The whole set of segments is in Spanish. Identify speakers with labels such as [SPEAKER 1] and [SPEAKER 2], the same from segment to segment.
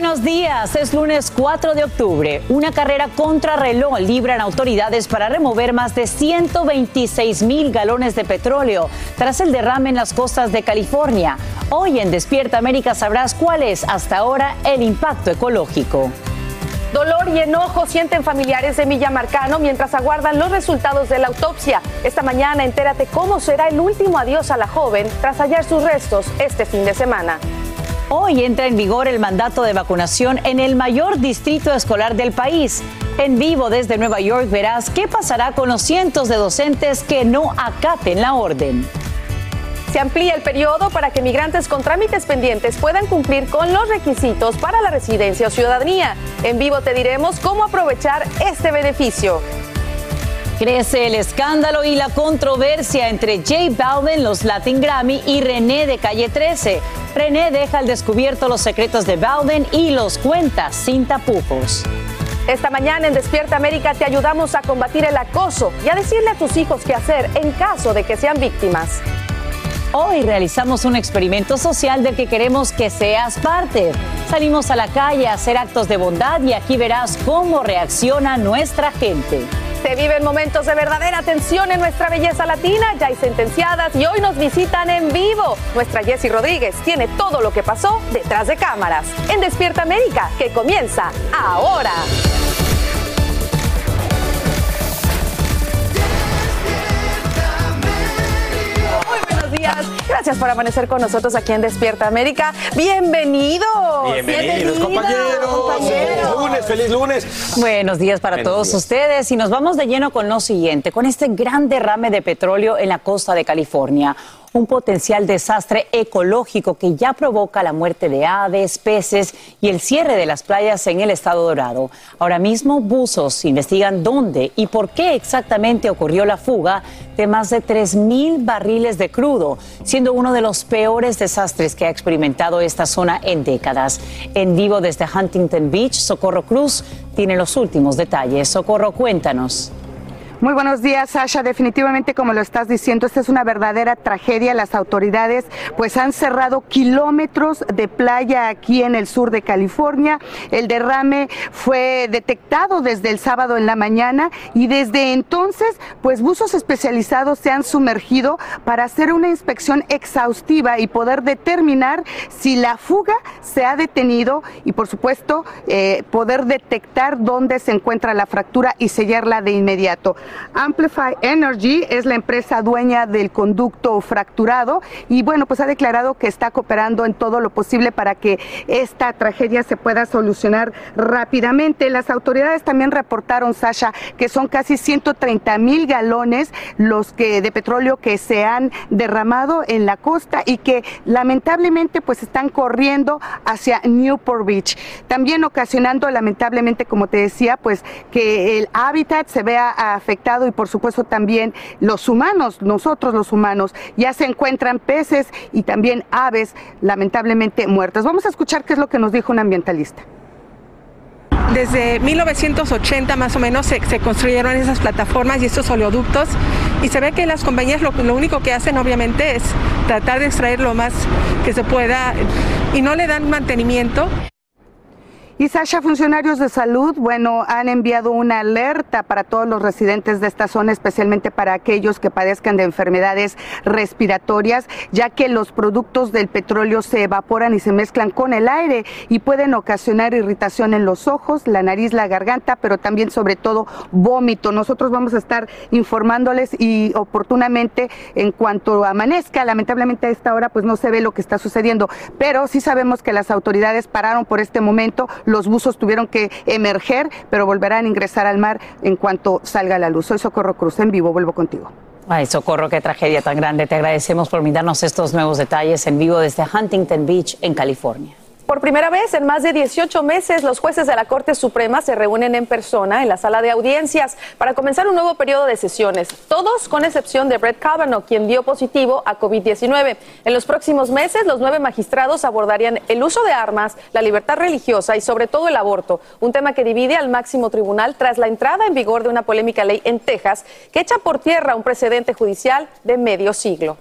[SPEAKER 1] Buenos días, es lunes 4 de octubre. Una carrera contra reloj libran autoridades para remover más de 126 mil galones de petróleo tras el derrame en las costas de California. Hoy en Despierta América sabrás cuál es hasta ahora el impacto ecológico.
[SPEAKER 2] Dolor y enojo sienten familiares de Milla Marcano mientras aguardan los resultados de la autopsia. Esta mañana entérate cómo será el último adiós a la joven tras hallar sus restos este fin de semana.
[SPEAKER 1] Hoy entra en vigor el mandato de vacunación en el mayor distrito escolar del país. En vivo desde Nueva York verás qué pasará con los cientos de docentes que no acaten la orden.
[SPEAKER 2] Se amplía el periodo para que migrantes con trámites pendientes puedan cumplir con los requisitos para la residencia o ciudadanía. En vivo te diremos cómo aprovechar este beneficio.
[SPEAKER 1] Crece el escándalo y la controversia entre J Balvin, los Latin Grammy y René de Calle 13. René deja al descubierto los secretos de Balvin y los cuenta sin tapujos.
[SPEAKER 2] Esta mañana en Despierta América te ayudamos a combatir el acoso y a decirle a tus hijos qué hacer en caso de que sean víctimas.
[SPEAKER 1] Hoy realizamos un experimento social del que queremos que seas parte. Salimos a la calle a hacer actos de bondad y aquí verás cómo reacciona nuestra gente.
[SPEAKER 2] Se viven momentos de verdadera tensión en nuestra belleza latina, ya hay sentenciadas y hoy nos visitan en vivo. Nuestra Jessie Rodríguez tiene todo lo que pasó detrás de cámaras. En Despierta América, que comienza ahora. Días. Gracias por amanecer con nosotros aquí en Despierta América. Bienvenidos.
[SPEAKER 3] Bienvenidos, compañeros.
[SPEAKER 2] compañeros.
[SPEAKER 3] Feliz lunes, feliz lunes.
[SPEAKER 1] Buenos días para
[SPEAKER 3] Buenos
[SPEAKER 1] todos
[SPEAKER 3] días.
[SPEAKER 1] ustedes y nos vamos de lleno con lo siguiente, con este gran derrame de petróleo en la costa de California. Un potencial desastre ecológico que ya provoca la muerte de aves, peces y el cierre de las playas en el estado dorado. Ahora mismo buzos investigan dónde y por qué exactamente ocurrió la fuga de más de 3.000 barriles de crudo, siendo uno de los peores desastres que ha experimentado esta zona en décadas. En vivo desde Huntington Beach, Socorro Cruz tiene los últimos detalles. Socorro, cuéntanos.
[SPEAKER 4] Muy buenos días, Sasha. Definitivamente, como lo estás diciendo, esta es una verdadera tragedia. Las autoridades pues han cerrado kilómetros de playa aquí en el sur de California. El derrame fue detectado desde el sábado en la mañana y desde entonces pues buzos especializados se han sumergido para hacer una inspección exhaustiva y poder determinar si la fuga se ha detenido y por supuesto eh, poder detectar dónde se encuentra la fractura y sellarla de inmediato. Amplify Energy es la empresa dueña del conducto fracturado y bueno, pues ha declarado que está cooperando en todo lo posible para que esta tragedia se pueda solucionar rápidamente. Las autoridades también reportaron, Sasha, que son casi 130 mil galones los que de petróleo que se han derramado en la costa y que lamentablemente pues están corriendo hacia Newport Beach, también ocasionando lamentablemente, como te decía, pues que el hábitat se vea afectado y por supuesto también los humanos, nosotros los humanos, ya se encuentran peces y también aves lamentablemente muertas. Vamos a escuchar qué es lo que nos dijo un ambientalista.
[SPEAKER 5] desde 1980 más o menos se, construyeron esas plataformas y estos oleoductos y se ve que las compañías lo, lo único que hacen obviamente es tratar de extraer lo más que se pueda y no le dan mantenimiento.
[SPEAKER 4] Y Sasha, funcionarios de salud, bueno, han enviado una alerta para todos los residentes de esta zona, especialmente para aquellos que padezcan de enfermedades respiratorias, ya que los productos del petróleo se evaporan y se mezclan con el aire y pueden ocasionar irritación en los ojos, la nariz, la garganta, pero también sobre todo vómito. Nosotros vamos a estar informándoles y oportunamente en cuanto amanezca, lamentablemente a esta hora pues no se ve lo que está sucediendo, pero sí sabemos que las autoridades pararon por este momento los buzos tuvieron que emerger, pero volverán a ingresar al mar en cuanto salga la luz. Soy Socorro Cruz, en vivo, vuelvo contigo.
[SPEAKER 1] Ay, Socorro, qué tragedia tan grande. Te agradecemos por mirarnos estos nuevos detalles en vivo desde Huntington Beach, en California.
[SPEAKER 2] Por primera vez en más de 18 meses, los jueces de la Corte Suprema se reúnen en persona en la sala de audiencias para comenzar un nuevo periodo de sesiones, todos con excepción de Brett Kavanaugh, quien dio positivo a COVID-19. En los próximos meses, los nueve magistrados abordarían el uso de armas, la libertad religiosa y sobre todo el aborto, un tema que divide al máximo tribunal tras la entrada en vigor de una polémica ley en Texas que echa por tierra un precedente judicial de medio siglo.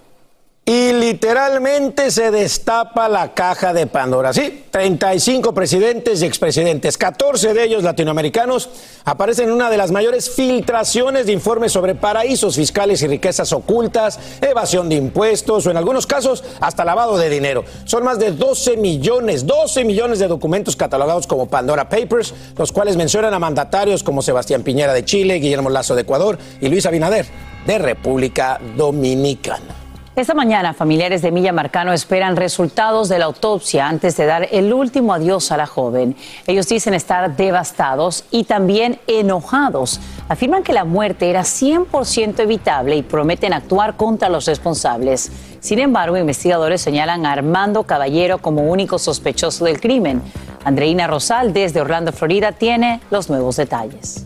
[SPEAKER 6] Literalmente se destapa la caja de Pandora. Sí, 35 presidentes y expresidentes, 14 de ellos latinoamericanos, aparecen en una de las mayores filtraciones de informes sobre paraísos fiscales y riquezas ocultas, evasión de impuestos o en algunos casos hasta lavado de dinero. Son más de 12 millones, 12 millones de documentos catalogados como Pandora Papers, los cuales mencionan a mandatarios como Sebastián Piñera de Chile, Guillermo Lazo de Ecuador y Luis Abinader de República Dominicana.
[SPEAKER 1] Esta mañana, familiares de Milla Marcano esperan resultados de la autopsia antes de dar el último adiós a la joven. Ellos dicen estar devastados y también enojados. Afirman que la muerte era 100% evitable y prometen actuar contra los responsables. Sin embargo, investigadores señalan a Armando Caballero como único sospechoso del crimen. Andreina Rosal, desde Orlando, Florida, tiene los nuevos detalles.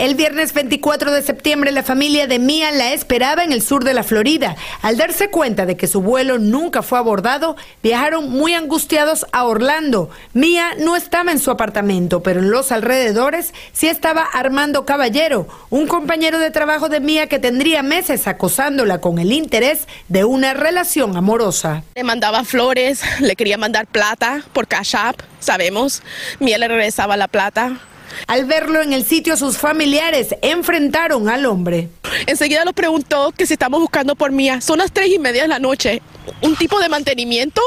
[SPEAKER 7] El viernes 24 de septiembre la familia de Mia la esperaba en el sur de la Florida. Al darse cuenta de que su vuelo nunca fue abordado, viajaron muy angustiados a Orlando. Mia no estaba en su apartamento, pero en los alrededores sí estaba Armando Caballero, un compañero de trabajo de Mia que tendría meses acosándola con el interés de una relación amorosa.
[SPEAKER 8] Le mandaba flores, le quería mandar plata por Cash App, sabemos. Mia le regresaba la plata
[SPEAKER 7] al verlo en el sitio, sus familiares enfrentaron al hombre.
[SPEAKER 8] Enseguida lo preguntó que si estamos buscando por Mía. Son las tres y media de la noche. ¿Un tipo de mantenimiento?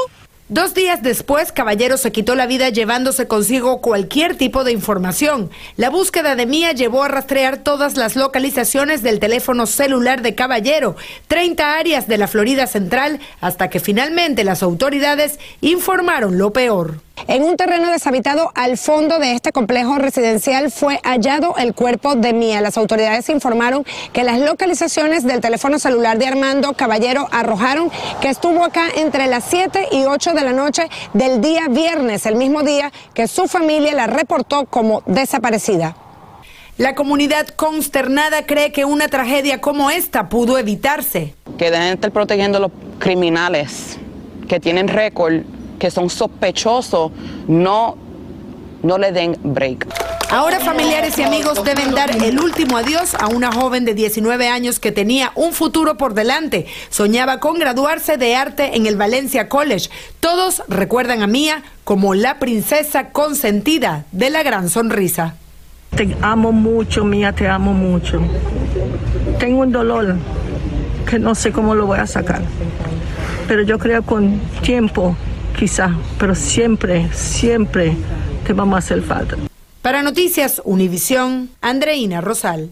[SPEAKER 7] Dos días después, Caballero se quitó la vida llevándose consigo cualquier tipo de información. La búsqueda de Mía llevó a rastrear todas las localizaciones del teléfono celular de Caballero, 30 áreas de la Florida Central, hasta que finalmente las autoridades informaron lo peor.
[SPEAKER 9] En un terreno deshabitado al fondo de este complejo residencial fue hallado el cuerpo de Mía. Las autoridades informaron que las localizaciones del teléfono celular de Armando Caballero arrojaron que estuvo acá entre las 7 y 8 de la noche del día viernes, el mismo día que su familia la reportó como desaparecida.
[SPEAKER 7] La comunidad consternada cree que una tragedia como esta pudo evitarse.
[SPEAKER 10] Que deben estar protegiendo a los criminales que tienen récord que son sospechosos no, no le den break.
[SPEAKER 7] Ahora familiares y amigos deben dar el último adiós a una joven de 19 años que tenía un futuro por delante. Soñaba con graduarse de arte en el Valencia College. Todos recuerdan a Mía como la princesa consentida de la gran sonrisa.
[SPEAKER 11] Te amo mucho, Mía, te amo mucho. Tengo un dolor que no sé cómo lo voy a sacar. Pero yo creo con tiempo quizá, pero siempre, siempre te vamos a hacer falta.
[SPEAKER 7] Para Noticias Univisión, Andreina Rosal.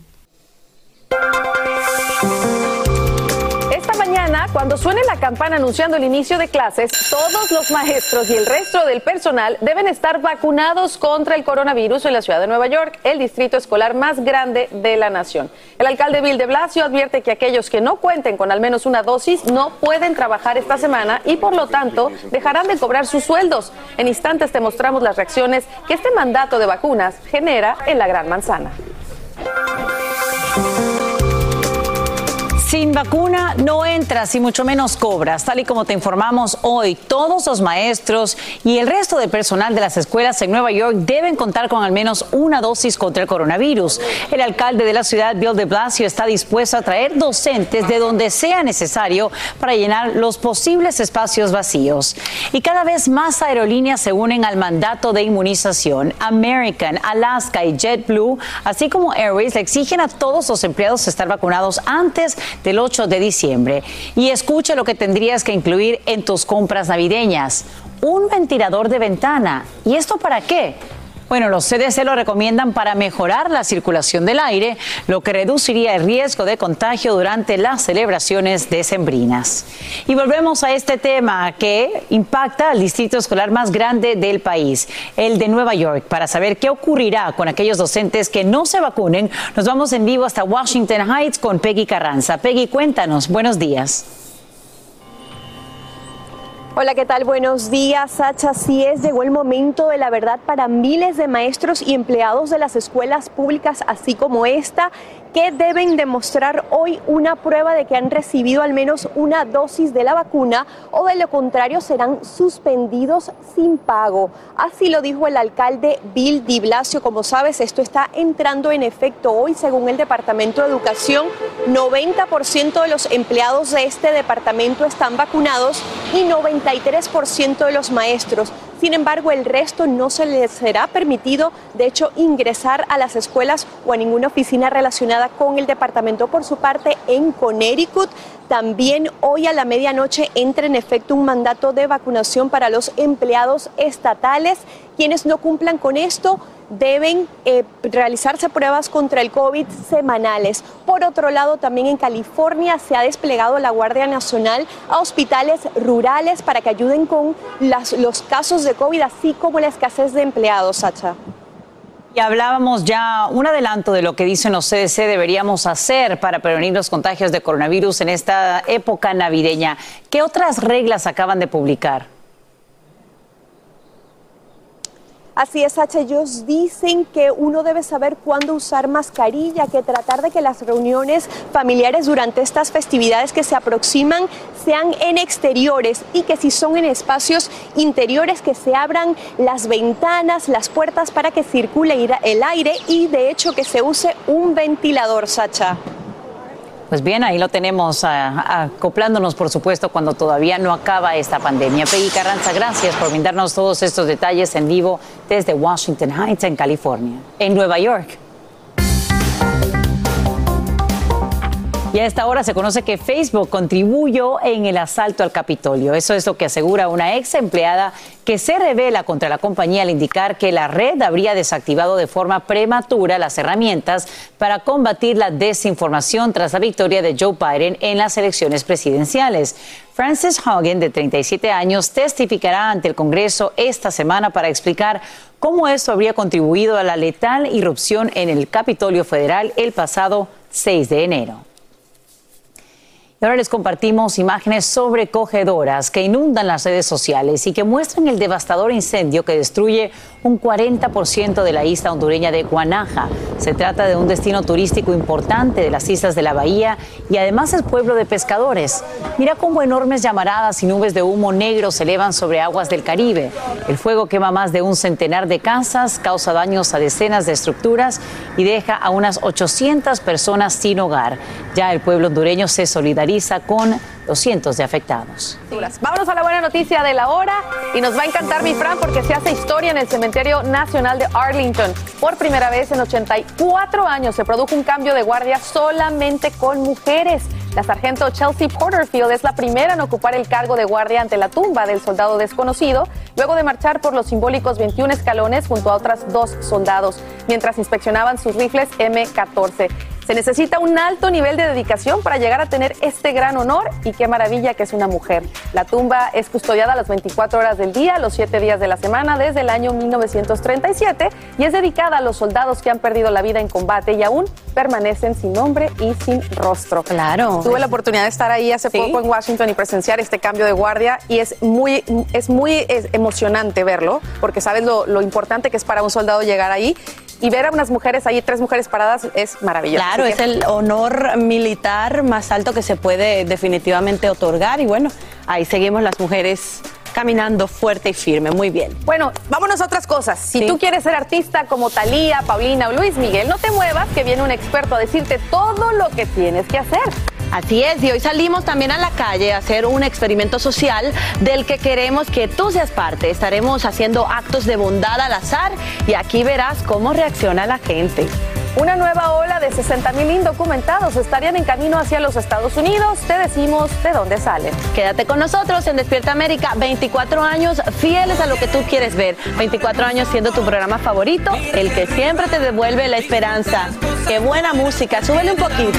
[SPEAKER 2] Cuando suene la campana anunciando el inicio de clases, todos los maestros y el resto del personal deben estar vacunados contra el coronavirus en la ciudad de Nueva York, el distrito escolar más grande de la nación. El alcalde Bill de Blasio advierte que aquellos que no cuenten con al menos una dosis no pueden trabajar esta semana y por lo tanto dejarán de cobrar sus sueldos. En instantes te mostramos las reacciones que este mandato de vacunas genera en la Gran Manzana.
[SPEAKER 1] Sin vacuna no entras y mucho menos cobras. Tal y como te informamos hoy, todos los maestros y el resto del personal de las escuelas en Nueva York deben contar con al menos una dosis contra el coronavirus. El alcalde de la ciudad, Bill de Blasio, está dispuesto a traer docentes de donde sea necesario para llenar los posibles espacios vacíos. Y cada vez más aerolíneas se unen al mandato de inmunización. American, Alaska y JetBlue, así como Airways, le exigen a todos los empleados estar vacunados antes del 8 de diciembre. Y escucha lo que tendrías que incluir en tus compras navideñas. Un ventilador de ventana. ¿Y esto para qué? Bueno, los CDC lo recomiendan para mejorar la circulación del aire, lo que reduciría el riesgo de contagio durante las celebraciones decembrinas. Y volvemos a este tema que impacta al distrito escolar más grande del país, el de Nueva York. Para saber qué ocurrirá con aquellos docentes que no se vacunen, nos vamos en vivo hasta Washington Heights con Peggy Carranza. Peggy, cuéntanos. Buenos días.
[SPEAKER 12] Hola, ¿qué tal? Buenos días, Sacha. Así es, llegó el momento de la verdad para miles de maestros y empleados de las escuelas públicas, así como esta, que deben demostrar hoy una prueba de que han recibido al menos una dosis de la vacuna o de lo contrario serán suspendidos sin pago. Así lo dijo el alcalde Bill Di Blasio. Como sabes, esto está entrando en efecto hoy, según el Departamento de Educación. 90% de los empleados de este departamento están vacunados y 93% de los maestros. Sin embargo, el resto no se les será permitido, de hecho, ingresar a las escuelas o a ninguna oficina relacionada con el departamento. Por su parte, en Connecticut, también hoy a la medianoche entra en efecto un mandato de vacunación para los empleados estatales. Quienes no cumplan con esto deben eh, realizarse pruebas contra el COVID semanales. Por otro lado, también en California se ha desplegado la Guardia Nacional a hospitales rurales para que ayuden con los casos de COVID, así como la escasez de empleados, Sacha.
[SPEAKER 1] Y hablábamos ya un adelanto de lo que dicen los CDC deberíamos hacer para prevenir los contagios de coronavirus en esta época navideña. ¿Qué otras reglas acaban de publicar?
[SPEAKER 12] Así es, H. Ellos dicen que uno debe saber cuándo usar mascarilla, que tratar de que las reuniones familiares durante estas festividades que se aproximan sean en exteriores y que si son en espacios interiores que se abran las ventanas, las puertas para que circule el aire y de hecho que se use un ventilador, Sacha.
[SPEAKER 1] Pues bien, ahí lo tenemos acoplándonos, por supuesto, cuando todavía no acaba esta pandemia. Peggy Carranza, gracias por brindarnos todos estos detalles en vivo desde Washington Heights, en California. En Nueva York. Y a esta hora se conoce que Facebook contribuyó en el asalto al Capitolio. Eso es lo que asegura una ex empleada que se revela contra la compañía al indicar que la red habría desactivado de forma prematura las herramientas para combatir la desinformación tras la victoria de Joe Biden en las elecciones presidenciales. Francis Hogan, de 37 años, testificará ante el Congreso esta semana para explicar cómo esto habría contribuido a la letal irrupción en el Capitolio Federal el pasado 6 de enero ahora les compartimos imágenes sobrecogedoras que inundan las redes sociales y que muestran el devastador incendio que destruye un 40% de la isla hondureña de Guanaja. Se trata de un destino turístico importante de las islas de la bahía y además es pueblo de pescadores. Mira cómo enormes llamaradas y nubes de humo negro se elevan sobre aguas del Caribe. El fuego quema más de un centenar de casas, causa daños a decenas de estructuras y deja a unas 800 personas sin hogar. Ya el pueblo hondureño se solidariza con los cientos de afectados.
[SPEAKER 2] Vámonos a la buena noticia de la hora y nos va a encantar mi Fran porque se hace historia en el Cementerio Nacional de Arlington. Por primera vez en 84 años se produjo un cambio de guardia solamente con mujeres. La sargento Chelsea Porterfield es la primera en ocupar el cargo de guardia ante la tumba del soldado desconocido, luego de marchar por los simbólicos 21 escalones junto a otras dos soldados, mientras inspeccionaban sus rifles M14. Se necesita un alto nivel de dedicación para llegar a tener este gran honor y qué maravilla que es una mujer. La tumba es custodiada las 24 horas del día, los 7 días de la semana desde el año 1937 y es dedicada a los soldados que han perdido la vida en combate y aún permanecen sin nombre y sin rostro.
[SPEAKER 1] Claro.
[SPEAKER 2] Tuve la oportunidad de estar ahí hace poco en Washington y presenciar este cambio de guardia y es muy, es muy emocionante verlo porque sabes lo, lo importante que es para un soldado llegar ahí y ver a unas mujeres ahí, tres mujeres paradas, es maravilloso.
[SPEAKER 13] Claro, es
[SPEAKER 2] que-
[SPEAKER 13] el honor militar más alto que se puede definitivamente otorgar y bueno, ahí seguimos las mujeres caminando fuerte y firme, muy bien.
[SPEAKER 2] Bueno, vámonos a otras cosas. Si
[SPEAKER 13] Sí.
[SPEAKER 2] tú quieres ser artista como Talía, Paulina o Luis Miguel, no te muevas, que viene un experto a decirte todo lo que tienes que hacer.
[SPEAKER 13] Así es, y hoy salimos también a la calle a hacer un experimento social del que queremos que tú seas parte. Estaremos haciendo actos de bondad al azar y aquí verás cómo reacciona la gente.
[SPEAKER 2] Una nueva ola de 60 mil indocumentados estarían en camino hacia los Estados Unidos. Te decimos de dónde salen.
[SPEAKER 13] Quédate con nosotros en Despierta América, 24 años fieles a lo que tú quieres ver, 24 años siendo tu programa favorito, el que siempre te devuelve la esperanza. Qué buena música, súbele un poquito.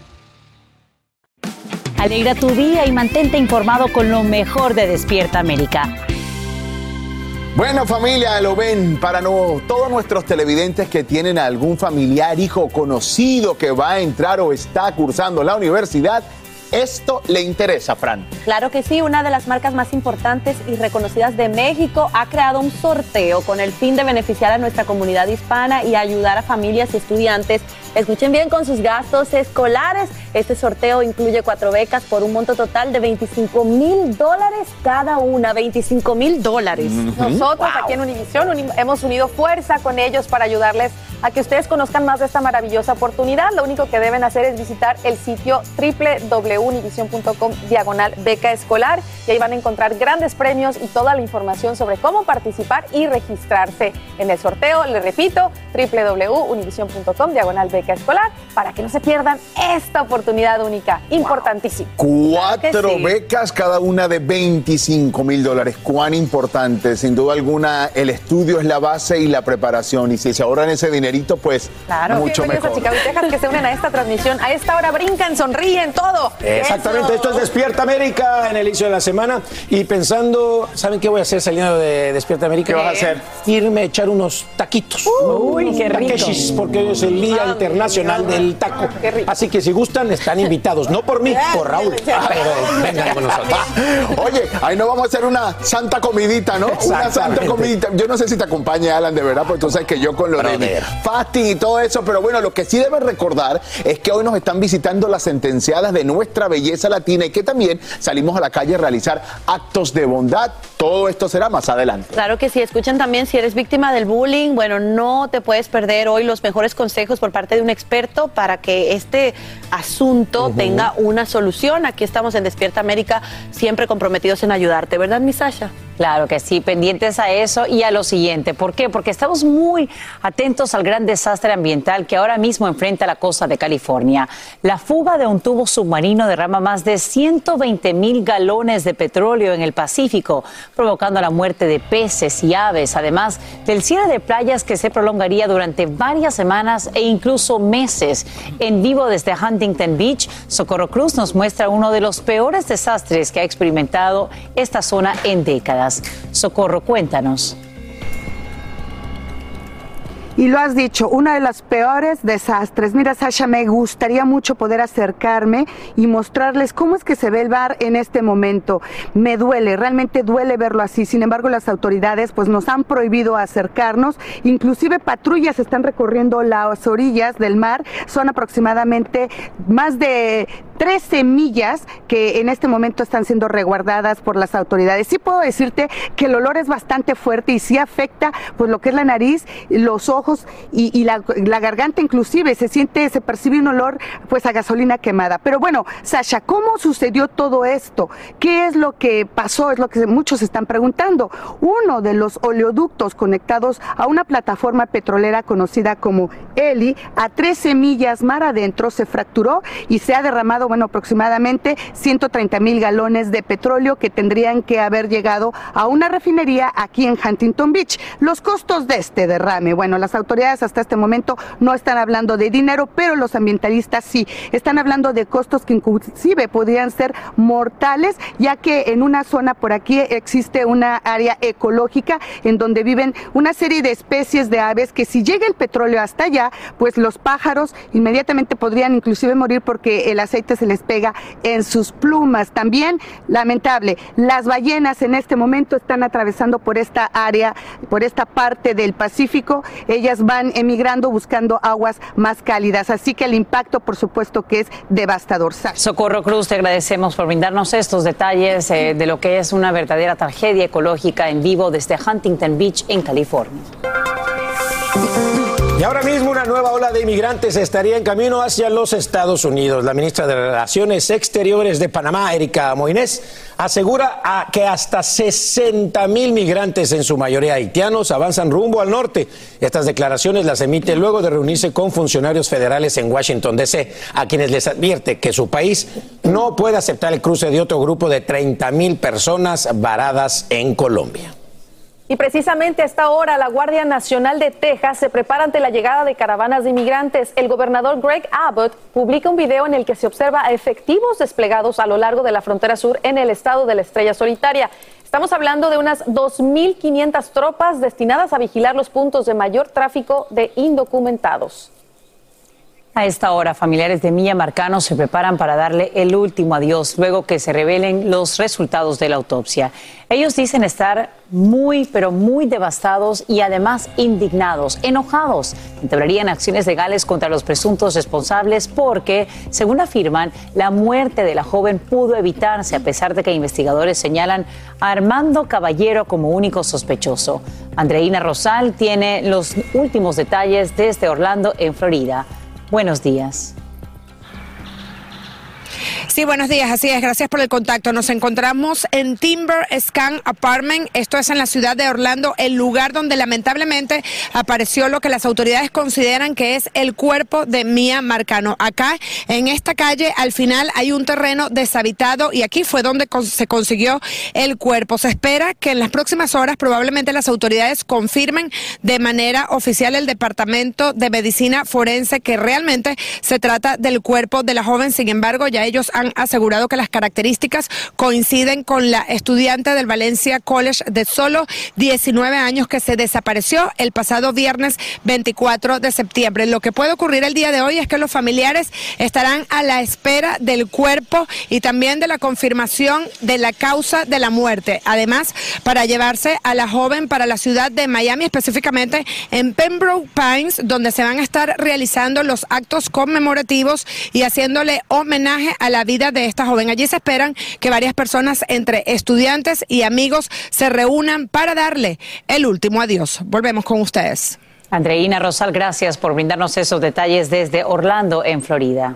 [SPEAKER 1] Alegra tu día y mantente informado con lo mejor de Despierta América.
[SPEAKER 14] Bueno familia, lo ven para todos nuestros televidentes que tienen algún familiar, hijo conocido que va a entrar o está cursando la universidad, esto le interesa, Fran.
[SPEAKER 13] Claro que sí, una de las marcas más importantes y reconocidas de México ha creado un sorteo con el fin de beneficiar a nuestra comunidad hispana y ayudar a familias y estudiantes. Escuchen bien con sus gastos escolares. Este sorteo incluye cuatro becas por un monto total de 25 mil dólares cada una. 25 mil dólares.
[SPEAKER 2] Nosotros aquí en Univisión uni- hemos unido fuerza con ellos para ayudarles a que ustedes conozcan más de esta maravillosa oportunidad. Lo único que deben hacer es visitar el sitio www.univision.com diagonal beca escolar y ahí van a encontrar grandes premios y toda la información sobre cómo participar y registrarse en el sorteo. Les repito, www.univision.com diagonal beca escolar para que no se pierdan esta oportunidad única, importantísima.
[SPEAKER 14] Cuatro
[SPEAKER 2] Claro que sí.
[SPEAKER 14] becas, cada una de 25 mil dólares. Cuán importante, sin duda alguna, el estudio es la base y la preparación. Y si se ahorran ese dinerito, pues
[SPEAKER 2] Claro,
[SPEAKER 14] mucho mejor.
[SPEAKER 2] a Chicago y Texas que se unen a esta transmisión. A esta hora brincan, sonríen, todo.
[SPEAKER 6] Exactamente, esto es Despierta América en el inicio de la semana y pensando, ¿saben qué voy a hacer saliendo de Despierta América?
[SPEAKER 14] ¿Qué vas a hacer?
[SPEAKER 6] Irme a echar unos taquitos.
[SPEAKER 1] Uy, qué rico.
[SPEAKER 6] porque hoy es el Día Internacional del Taco. Así que si gustan, están invitados. No por mí, por Raúl. Pero vengan con nosotros.
[SPEAKER 14] Oye, ahí no vamos a hacer una santa comidita, ¿no? Una santa comidita. Yo no sé si te acompaña Alan de verdad, porque tú sabes que yo con lo de fasting y todo eso, pero bueno, lo que sí deben recordar es que hoy nos están visitando las sentenciadas de nuestra belleza latina y que también salimos a la calle a realizar actos de bondad. Todo esto será más adelante.
[SPEAKER 13] Claro que sí, escuchen también si eres víctima del bullying, bueno, no te puedes perder hoy los mejores consejos por parte de un experto para que este asunto tenga una solución. Aquí estamos en Despierta América, siempre comprometidos en ayudarte, ¿verdad, mi Sasha?
[SPEAKER 1] Claro que sí, pendientes a eso y a lo siguiente. ¿Por qué? Porque estamos muy atentos al gran desastre ambiental que ahora mismo enfrenta la costa de California. La fuga de un tubo submarino derrama más de 120 mil galones de petróleo en el Pacífico, provocando la muerte de peces y aves, además del cierre de playas que se prolongaría durante varias semanas e incluso meses. En vivo desde Huntington Beach, Socorro Cruz nos muestra uno de los peores desastres que ha experimentado esta zona en décadas. Socorro, cuéntanos.
[SPEAKER 4] Y lo has dicho, uno de los peores desastres. Mira, Sasha, me gustaría mucho poder acercarme y mostrarles cómo es que se ve el bar en este momento. Me duele, realmente duele verlo así. Sin embargo, las autoridades pues nos han prohibido acercarnos. Inclusive patrullas están recorriendo las orillas del mar. Son aproximadamente más de tres semillas que en este momento están siendo reguardadas por las autoridades. Sí puedo decirte que el olor es bastante fuerte y sí afecta pues lo que es la nariz, los ojos y, la, garganta inclusive. Se siente, se percibe un olor pues a gasolina quemada. Pero bueno, Sasha, ¿cómo sucedió todo esto? ¿Qué es lo que pasó? Es lo que muchos están preguntando. Uno de los oleoductos conectados a una plataforma petrolera conocida como Eli, a 13 millas mar adentro, se fracturó y se ha derramado, bueno, aproximadamente 130 mil galones de petróleo que tendrían que haber llegado a una refinería aquí en Huntington Beach. Los costos de este derrame, bueno, las autoridades hasta este momento no están hablando de dinero, pero los ambientalistas sí, están hablando de costos que inclusive podrían ser mortales, ya que en una zona por aquí existe una área ecológica en donde viven una serie de especies de aves que si llega el petróleo hasta allá, pues los pájaros inmediatamente podrían inclusive morir porque el aceite se les pega en sus plumas. También, lamentable, las ballenas en este momento están atravesando por esta área, por esta parte del Pacífico. Ellas van emigrando buscando aguas más cálidas. Así que el impacto, por supuesto, que es devastador.
[SPEAKER 1] Socorro Cruz, te agradecemos por brindarnos estos detalles eh, de lo que es una verdadera tragedia ecológica en vivo desde Huntington Beach, en California.
[SPEAKER 6] Y ahora mismo una nueva ola de inmigrantes estaría en camino hacia los Estados Unidos. La ministra de Relaciones Exteriores de Panamá, Erika Moines, asegura que hasta 60 mil migrantes, en su mayoría haitianos, avanzan rumbo al norte. Estas declaraciones las emite luego de reunirse con funcionarios federales en Washington, D.C., a quienes les advierte que su país no puede aceptar el cruce de otro grupo de 30 mil personas varadas en Colombia.
[SPEAKER 2] Y precisamente a esta hora la Guardia Nacional de Texas se prepara ante la llegada de caravanas de inmigrantes. El gobernador Greg Abbott publica un video en el que se observa efectivos desplegados a lo largo de la frontera sur en el estado de la Estrella Solitaria. Estamos hablando de unas 2.500 tropas destinadas a vigilar los puntos de mayor tráfico de indocumentados.
[SPEAKER 1] A esta hora, familiares de Milla Marcano se preparan para darle el último adiós luego que se revelen los resultados de la autopsia. Ellos dicen estar muy, pero muy devastados y además indignados, enojados. Entablarían acciones legales contra los presuntos responsables porque, según afirman, la muerte de la joven pudo evitarse a pesar de que investigadores señalan a Armando Caballero como único sospechoso. Andreina Rosal tiene los últimos detalles desde Orlando, en Florida. Buenos días.
[SPEAKER 7] Sí, buenos días, así es, gracias por el contacto. Nos encontramos en Timber Scan Apartment, esto es en la ciudad de Orlando, el lugar donde lamentablemente apareció lo que las autoridades consideran que es el cuerpo de Mía Marcano. Acá, en esta calle, al final hay un terreno deshabitado y aquí fue donde se consiguió el cuerpo. Se espera que en las próximas horas probablemente las autoridades confirmen de manera oficial el Departamento de Medicina Forense que realmente se trata del cuerpo de la joven. Sin embargo, ya ellos han asegurado que las características coinciden con la estudiante del Valencia College de solo 19 años que se desapareció el pasado viernes 24 de septiembre. Lo que puede ocurrir el día de hoy es que los familiares estarán a la espera del cuerpo y también de la confirmación de la causa de la muerte. Además, para llevarse a la joven para la ciudad de Miami, específicamente en Pembroke Pines, donde se van a estar realizando los actos conmemorativos y haciéndole homenaje a la vida de esta joven. Allí se esperan que varias personas entre estudiantes y amigos se reúnan para darle el último adiós. Volvemos con ustedes.
[SPEAKER 1] Andreina Rosal, gracias por brindarnos esos detalles desde Orlando, en Florida.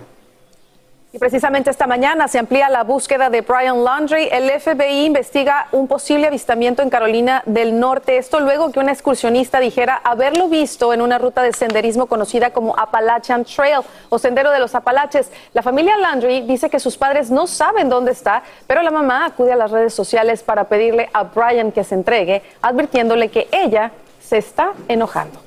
[SPEAKER 2] Precisamente esta mañana se amplía la búsqueda de Brian Laundry. El FBI investiga un posible avistamiento en Carolina del Norte. Esto luego que una excursionista dijera haberlo visto en una ruta de senderismo conocida como Appalachian Trail o Sendero de los Apalaches. La familia Landry dice que sus padres no saben dónde está, pero la mamá acude a las redes sociales para pedirle a Brian que se entregue, advirtiéndole que ella se está enojando.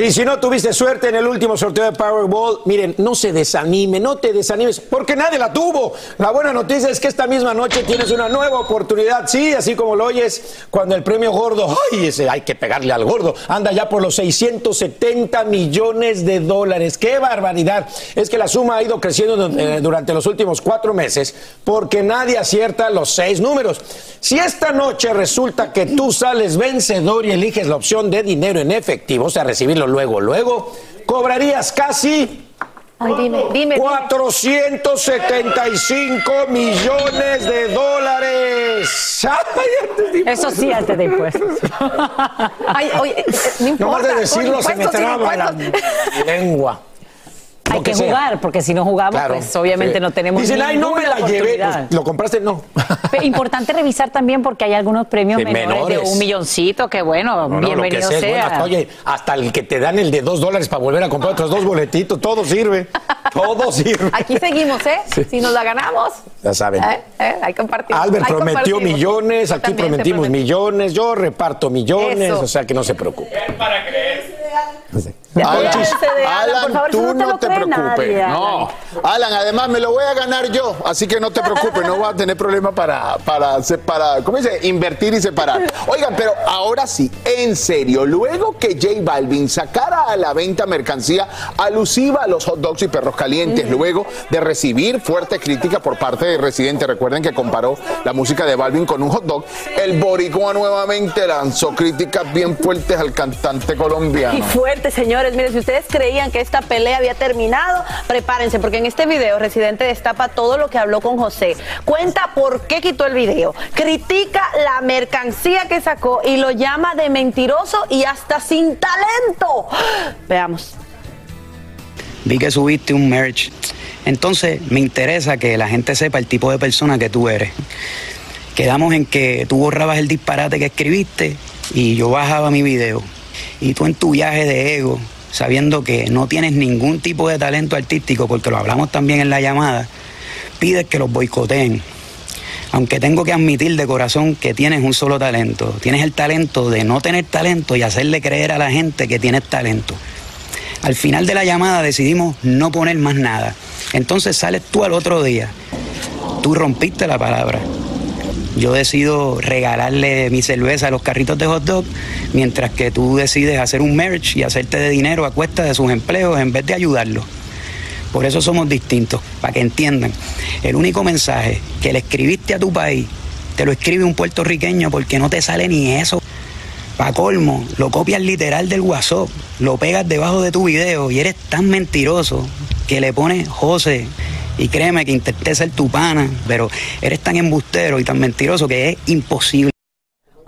[SPEAKER 6] Y si no tuviste suerte en el último sorteo de Powerball, miren, no se desanime, no te desanimes, porque nadie la tuvo. La buena noticia es que esta misma noche tienes una nueva oportunidad, sí, así como lo oyes, cuando el premio gordo, ay, ese hay que pegarle al gordo, anda ya por los 670 millones de dólares. ¡Qué barbaridad! Es que la suma ha ido creciendo eh, durante los últimos cuatro meses porque nadie acierta los seis números. Si esta noche resulta que tú sales vencedor y eliges la opción de dinero en efectivo, o sea, recibirlo luego, luego, cobrarías casi
[SPEAKER 12] Ay, dime, dime.
[SPEAKER 6] 475 millones de dólares.
[SPEAKER 1] Eso sí, antes de impuestos.
[SPEAKER 12] Ay, oye, eh, no importa.
[SPEAKER 6] No más de decirlo se me traba la lengua.
[SPEAKER 1] Hay que
[SPEAKER 6] sea.
[SPEAKER 1] jugar, porque si no jugamos,
[SPEAKER 6] Claro,
[SPEAKER 1] pues obviamente
[SPEAKER 6] sí.
[SPEAKER 1] no tenemos
[SPEAKER 6] Dicen, ay, no me
[SPEAKER 1] ninguna
[SPEAKER 6] la llevé.
[SPEAKER 1] oportunidad".
[SPEAKER 6] Pues, ¿Lo compraste? No.
[SPEAKER 1] Pero importante revisar también porque hay algunos premios
[SPEAKER 6] Sí,
[SPEAKER 1] menores, de
[SPEAKER 6] menores.
[SPEAKER 1] un milloncito, que bueno,
[SPEAKER 6] No, no,
[SPEAKER 1] bienvenido
[SPEAKER 6] sea bueno. oye, hasta el que te dan el de dos dólares para volver a comprar otros dos boletitos, todo sirve. Todo sirve.
[SPEAKER 12] Aquí seguimos, ¿eh?
[SPEAKER 6] Sí.
[SPEAKER 12] Si nos la ganamos,
[SPEAKER 6] Ya saben.
[SPEAKER 12] ¿eh? ¿eh? Hay que compartir.
[SPEAKER 6] Albert
[SPEAKER 12] Hay
[SPEAKER 6] prometió
[SPEAKER 12] compartimos.
[SPEAKER 6] millones, aquí prometimos millones, yo reparto millones,
[SPEAKER 12] Eso.
[SPEAKER 6] o sea que no se preocupe.
[SPEAKER 14] Alan,
[SPEAKER 12] Olvídense de Alan,
[SPEAKER 14] Alan,
[SPEAKER 12] por favor,
[SPEAKER 14] tú
[SPEAKER 12] no te
[SPEAKER 14] preocupes.
[SPEAKER 12] nadie,
[SPEAKER 14] no, Alan, además me lo voy a ganar yo, así que no te preocupes, no vas a tener problema para, para, separar, ¿cómo dice? Invertir y separar. Oigan, pero ahora sí, en serio, luego que J Balvin sacara a la venta mercancía alusiva a los hot dogs y perros calientes, luego de recibir fuerte crítica por parte de Residente, recuerden que comparó la música de Balvin con un hot dog, el boricua nuevamente lanzó críticas bien fuertes al cantante colombiano.
[SPEAKER 13] Y fuerte, señores. Miren, si ustedes creían que esta pelea había terminado, prepárense, porque en este video Residente destapa todo lo que habló con José. Cuenta por qué quitó el video. Critica la mercancía que sacó y lo llama de mentiroso y hasta sin talento. Veamos.
[SPEAKER 15] Vi que subiste un merch. Entonces me interesa que la gente sepa el tipo de persona que tú eres. Quedamos en que tú borrabas el disparate que escribiste y yo bajaba mi video. Y tú en tu viaje de ego, sabiendo que no tienes ningún tipo de talento artístico, porque lo hablamos también en la llamada, pides que los boicoteen. Aunque tengo que admitir de corazón que tienes un solo talento. Tienes el talento de no tener talento y hacerle creer a la gente que tienes talento. Al final de la llamada decidimos no poner más nada. Entonces sales tú al otro día. Tú rompiste la palabra. Yo decido regalarle mi cerveza a los carritos de hot dog, mientras que tú decides hacer un merch y hacerte de dinero a cuesta de sus empleos en vez de ayudarlos. Por eso somos distintos, para que entiendan. El único mensaje que le escribiste a tu país, te lo escribe un puertorriqueño porque no te sale ni eso. Pa' colmo, lo copias literal del WhatsApp, lo pegas debajo de tu video y eres tan mentiroso que le pones José. Y créeme que intenté ser tu pana, pero eres tan embustero y tan mentiroso que es imposible.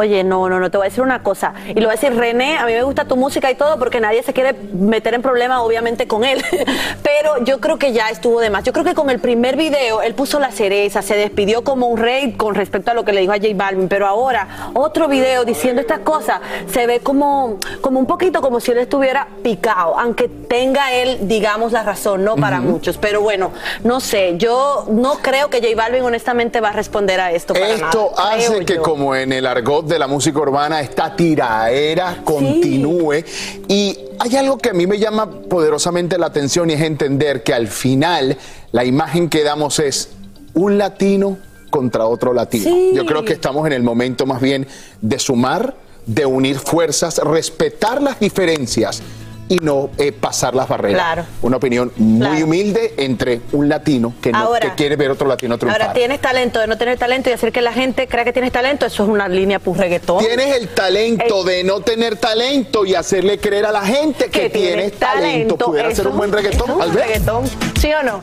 [SPEAKER 13] Oye, no, no, no, te voy a decir una cosa. Y lo voy a decir, René, a mí me gusta tu música y todo porque nadie se quiere meter en problema, obviamente, con él. Pero yo creo que ya estuvo de más. Yo creo que con el primer video él puso la cereza, se despidió como un rey con respecto a lo que le dijo a J Balvin. Pero ahora, otro video diciendo estas cosas, se ve como, como un poquito como si él estuviera picado, aunque tenga él, digamos, la razón, no para muchos. Pero bueno, no sé, yo no creo que J Balvin honestamente va a responder a esto. Para
[SPEAKER 14] Esto
[SPEAKER 13] nada,
[SPEAKER 14] hace
[SPEAKER 13] creo
[SPEAKER 14] que,
[SPEAKER 13] yo.
[SPEAKER 14] como en el argot de la música urbana, esta tiraera continúe. Y hay algo que a mí me llama poderosamente la atención y es entender que al final la imagen que damos es un latino contra otro latino. Yo creo que estamos en el momento más bien de sumar, de unir fuerzas, respetar las diferencias y no eh, pasar las barreras.
[SPEAKER 13] Claro.
[SPEAKER 14] Una opinión muy
[SPEAKER 13] Claro.
[SPEAKER 14] humilde entre un latino que, no,
[SPEAKER 13] Ahora-
[SPEAKER 14] que quiere ver otro latino triunfar.
[SPEAKER 13] Ahora, tienes talento de no tener talento y hacer que la gente crea que tienes talento, eso es una línea por reggaetón.
[SPEAKER 14] Tienes el talento de no tener talento y hacerle creer a la gente que, tienes talento. Pudiera ser un buen reggaetón,
[SPEAKER 13] un
[SPEAKER 14] Albert.
[SPEAKER 13] reggaetón, ¿sí o no?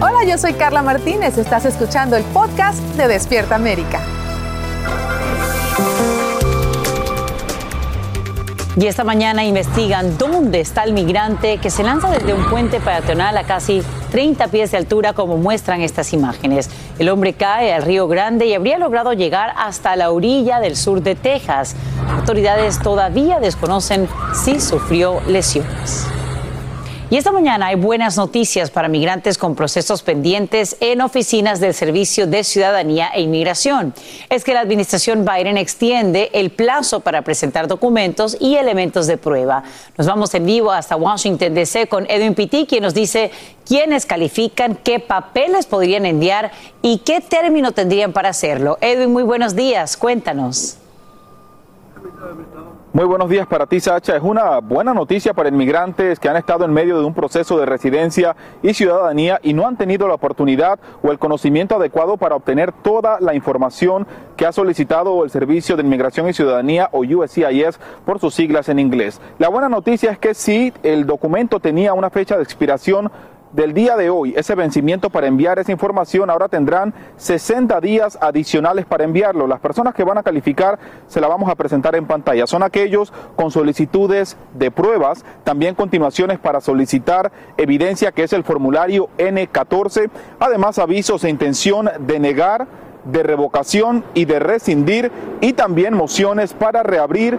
[SPEAKER 2] Hola, yo soy Carla Martínez. Estás escuchando el podcast de Despierta América.
[SPEAKER 1] Y esta mañana investigan dónde está el migrante que se lanza desde un puente peatonal a casi 30 pies de altura, como muestran estas imágenes. El hombre cae al Río Grande y habría logrado llegar hasta la orilla del sur de Texas. Autoridades todavía desconocen si sufrió lesiones. Y esta mañana hay buenas noticias para migrantes con procesos pendientes en oficinas del Servicio de Ciudadanía e Inmigración. Es que la administración Biden extiende el plazo para presentar documentos y elementos de prueba. Nos vamos en vivo hasta Washington, D.C. con Edwin Pitti, quien nos dice quiénes califican, qué papeles podrían enviar y qué término tendrían para hacerlo. Edwin, muy buenos días. Cuéntanos.
[SPEAKER 16] Muy buenos días para ti, Sacha. Es una buena noticia para inmigrantes que han estado en medio de un proceso de residencia y ciudadanía y no han tenido la oportunidad o el conocimiento adecuado para obtener toda la información que ha solicitado el Servicio de Inmigración y Ciudadanía o USCIS por sus siglas en inglés. La buena noticia es que si el documento tenía una fecha de expiración, del día de hoy, ese vencimiento para enviar esa información, ahora tendrán 60 días adicionales para enviarlo. Las personas que van a calificar se la vamos a presentar en pantalla. Son aquellos con solicitudes de pruebas, también continuaciones para solicitar evidencia que es el formulario N14, además avisos e intención de negar de revocación y de rescindir y también mociones para reabrir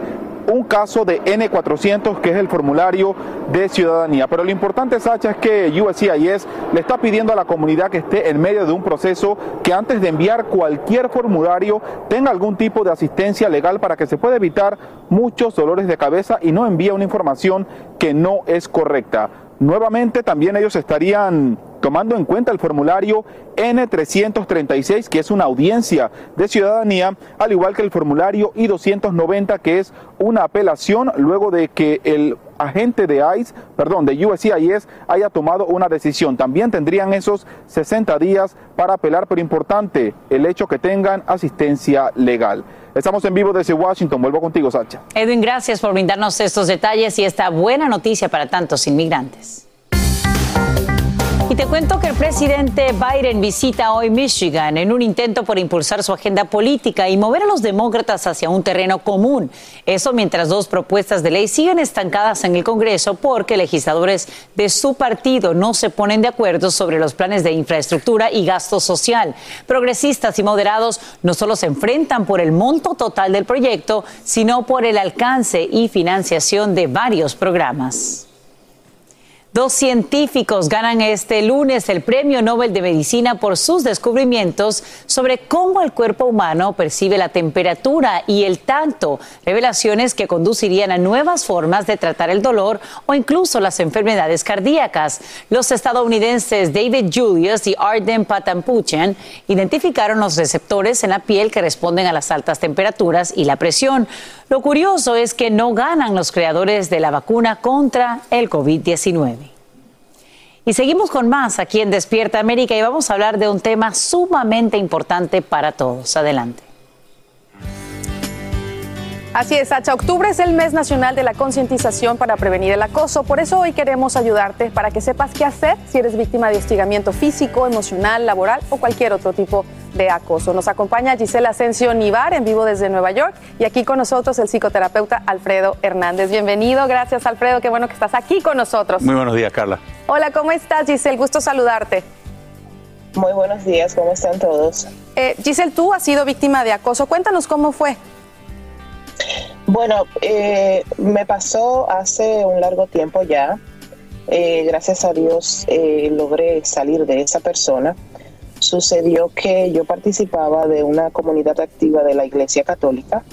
[SPEAKER 16] un caso de N400 que es el formulario de ciudadanía. Pero lo importante, Sacha, es que USCIS le está pidiendo a la comunidad que esté en medio de un proceso que antes de enviar cualquier formulario tenga algún tipo de asistencia legal para que se pueda evitar muchos dolores de cabeza y no envíe una información que no es correcta. Nuevamente también ellos estarían tomando en cuenta el formulario N336, que es una audiencia de ciudadanía, al igual que el formulario I290, que es una apelación luego de que el agente de ICE, perdón, de USCIS haya tomado una decisión. También tendrían esos 60 días para apelar, pero importante el hecho que tengan asistencia legal. Estamos en vivo desde Washington. Vuelvo contigo, Sacha.
[SPEAKER 1] Edwin, gracias por brindarnos estos detalles y esta buena noticia para tantos inmigrantes. Y te cuento que el presidente Biden visita hoy Michigan en un intento por impulsar su agenda política y mover a los demócratas hacia un terreno común. Eso mientras dos propuestas de ley siguen estancadas en el Congreso porque legisladores de su partido no se ponen de acuerdo sobre los planes de infraestructura y gasto social. Progresistas y moderados no solo se enfrentan por el monto total del proyecto, sino por el alcance y financiación de varios programas. Dos científicos ganan este lunes el Premio Nobel de Medicina por sus descubrimientos sobre cómo el cuerpo humano percibe la temperatura y el tacto, revelaciones que conducirían a nuevas formas de tratar el dolor o incluso las enfermedades cardíacas. Los estadounidenses David Julius y Arden Patampuchen identificaron los receptores en la piel que responden a las altas temperaturas y la presión. Lo curioso es que no ganan los creadores de la vacuna contra el COVID-19. Y seguimos con más aquí en Despierta América y vamos a hablar de un tema sumamente importante para todos. Adelante.
[SPEAKER 2] Así es, Sacha. Octubre es el mes nacional de la concientización para prevenir el acoso. Por eso hoy queremos ayudarte para que sepas qué hacer si eres víctima de hostigamiento físico, emocional, laboral o cualquier otro tipo de acoso. Nos acompaña Gisela Asensio Nivar en vivo desde Nueva York y aquí con nosotros el psicoterapeuta Alfredo Hernández. Bienvenido, gracias Alfredo, qué bueno que estás aquí con nosotros.
[SPEAKER 17] Muy buenos días, Carla.
[SPEAKER 2] Hola, ¿cómo estás Giselle? Gusto saludarte.
[SPEAKER 18] Muy buenos días, ¿cómo están todos?
[SPEAKER 2] Eh, Giselle, tú has sido víctima de acoso. Cuéntanos cómo fue.
[SPEAKER 18] Bueno, eh, me pasó hace un largo tiempo ya. Eh, gracias a Dios eh, logré salir de esa persona. Sucedió que yo participaba de una comunidad activa de la Iglesia Católica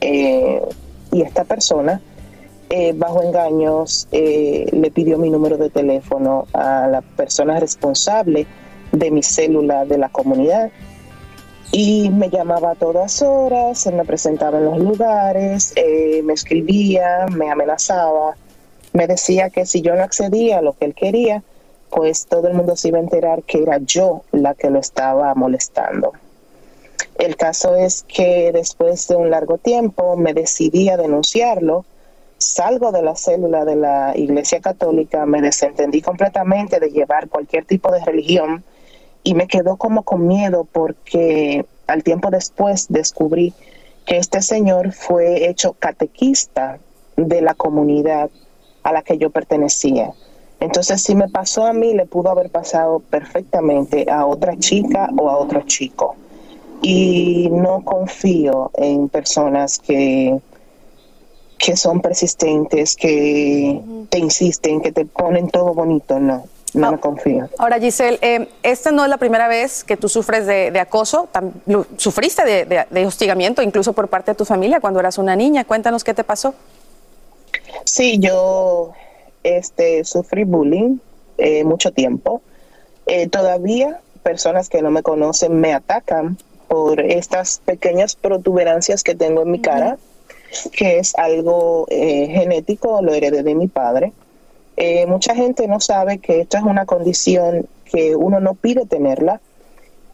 [SPEAKER 18] y esta persona, bajo engaños, le pidió mi número de teléfono a la persona responsable de mi célula de la comunidad y me llamaba a todas horas, se me presentaba en los lugares, eh, me escribía, me amenazaba, me decía que si yo no accedía a lo que él quería, pues todo el mundo se iba a enterar que era yo la que lo estaba molestando. El caso es que después de un largo tiempo me decidí a denunciarlo, salgo de la célula de la Iglesia Católica, me desentendí completamente de llevar cualquier tipo de religión, y me quedó como con miedo porque al tiempo después descubrí que este señor fue hecho catequista de la comunidad a la que yo pertenecía. Entonces, si me pasó a mí, le pudo haber pasado perfectamente a otra chica o a otro chico. Y no confío en personas que, que son persistentes, que te insisten, que te ponen todo bonito. No, no
[SPEAKER 2] Ah.
[SPEAKER 18] me confío.
[SPEAKER 2] Ahora, Giselle, eh, esta no es la primera vez que tú sufres de, de acoso, tam- lo- sufriste de, de- de hostigamiento incluso por parte de tu familia cuando eras una niña. Cuéntanos qué te pasó.
[SPEAKER 18] Sí, yo este, sufrí bullying eh, mucho tiempo. Eh, todavía personas que no me conocen me atacan por estas pequeñas protuberancias que tengo en mi cara, que es algo genético, lo heredé de mi padre. Eh, mucha gente no sabe que esto es una condición que uno no pide tenerla.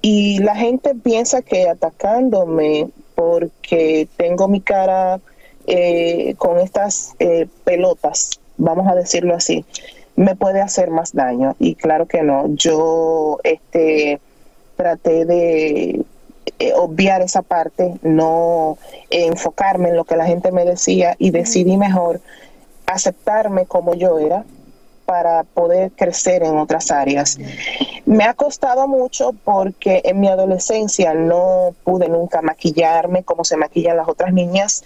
[SPEAKER 18] Y la gente piensa que atacándome porque tengo mi cara eh, con estas eh, pelotas, vamos a decirlo así, me puede hacer más daño. Y claro que no, yo este, traté de eh, obviar esa parte, no enfocarme en lo que la gente me decía y decidí mejor aceptarme como yo era para poder crecer en otras áreas. Me ha costado mucho porque en mi adolescencia no pude nunca maquillarme como se maquillan las otras niñas,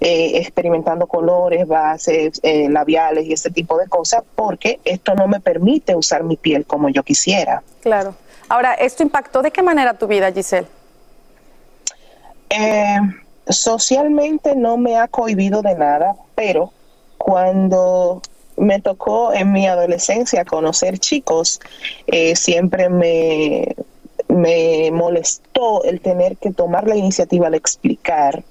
[SPEAKER 18] eh, experimentando colores, bases, eh, labiales y ese tipo de cosas, porque esto no me permite usar mi piel como yo quisiera.
[SPEAKER 2] Claro. Ahora, ¿esto impactó de qué manera tu vida, Giselle?
[SPEAKER 18] Eh, socialmente no me ha cohibido de nada, pero cuando me tocó en mi adolescencia conocer chicos, eh, siempre me, me molestó el tener que tomar la iniciativa de explicar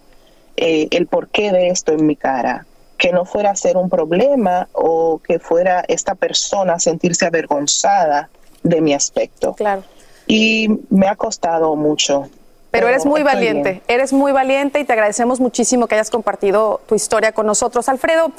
[SPEAKER 18] eh, el porqué de esto en mi cara, que no fuera a ser un problema o que fuera esta persona a sentirse avergonzada de mi aspecto.
[SPEAKER 2] Claro.
[SPEAKER 18] Y me ha costado mucho.
[SPEAKER 2] Pero eres muy valiente, eres muy valiente y te agradecemos muchísimo que hayas compartido tu historia con nosotros. Alfredo,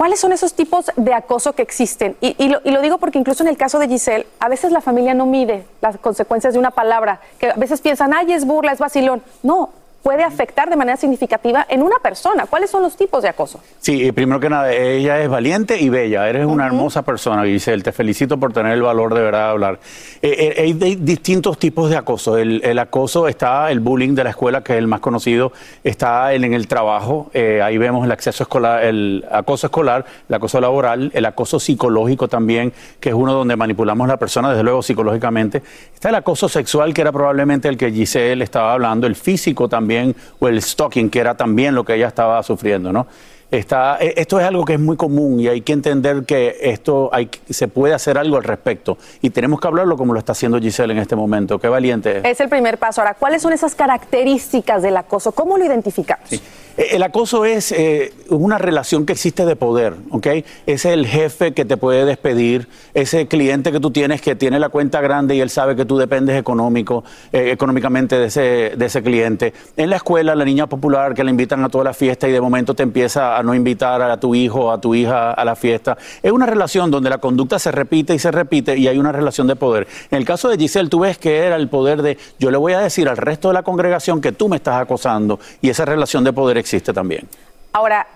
[SPEAKER 2] ¿cuáles son esos tipos de acoso que existen? Y, y lo, y lo digo porque incluso en el caso de Giselle, a veces la familia no mide las consecuencias de una palabra, que a veces piensan, ay, es burla, es vacilón. No, puede afectar de manera significativa en una persona. ¿Cuáles son los tipos de acoso?
[SPEAKER 19] Sí, y primero que nada, ella es valiente y bella. Eres una hermosa persona, Giselle. Te felicito por tener el valor de verdad de hablar. Eh, eh, hay distintos tipos de acoso. El, el acoso está, el bullying de la escuela, que es el más conocido, está en, en el trabajo. Eh, ahí vemos el acceso escolar, el acoso escolar, el acoso laboral, el acoso psicológico también, que es uno donde manipulamos a la persona, desde luego psicológicamente. Está el acoso sexual, que era probablemente el que Giselle estaba hablando, el físico también, o el stalking, que era también lo que ella estaba sufriendo, ¿no? Está, eh, esto es algo que es muy común y hay que entender que esto hay, se puede hacer algo al respecto y tenemos que hablarlo como lo está haciendo Giselle en este momento. Qué valiente es.
[SPEAKER 2] Es el primer paso. Ahora, ¿cuáles son esas características del acoso? ¿Cómo lo identificamos?
[SPEAKER 19] Eh, El acoso es eh, una relación que existe de poder, ¿ok? Es el jefe que te puede despedir, ese cliente que tú tienes que tiene la cuenta grande y él sabe que tú dependes eh, económicamente de ese, cliente. En la escuela, la niña popular que le invitan a toda la fiesta y de momento te empieza a no invitar a tu hijo o a tu hija a la fiesta. Es una relación donde la conducta se repite y se repite y hay una relación de poder. En el caso de Giselle, tú ves que era el poder de yo le voy a decir al resto de la congregación que tú me estás acosando y esa relación de poder existe también.
[SPEAKER 2] Ahora,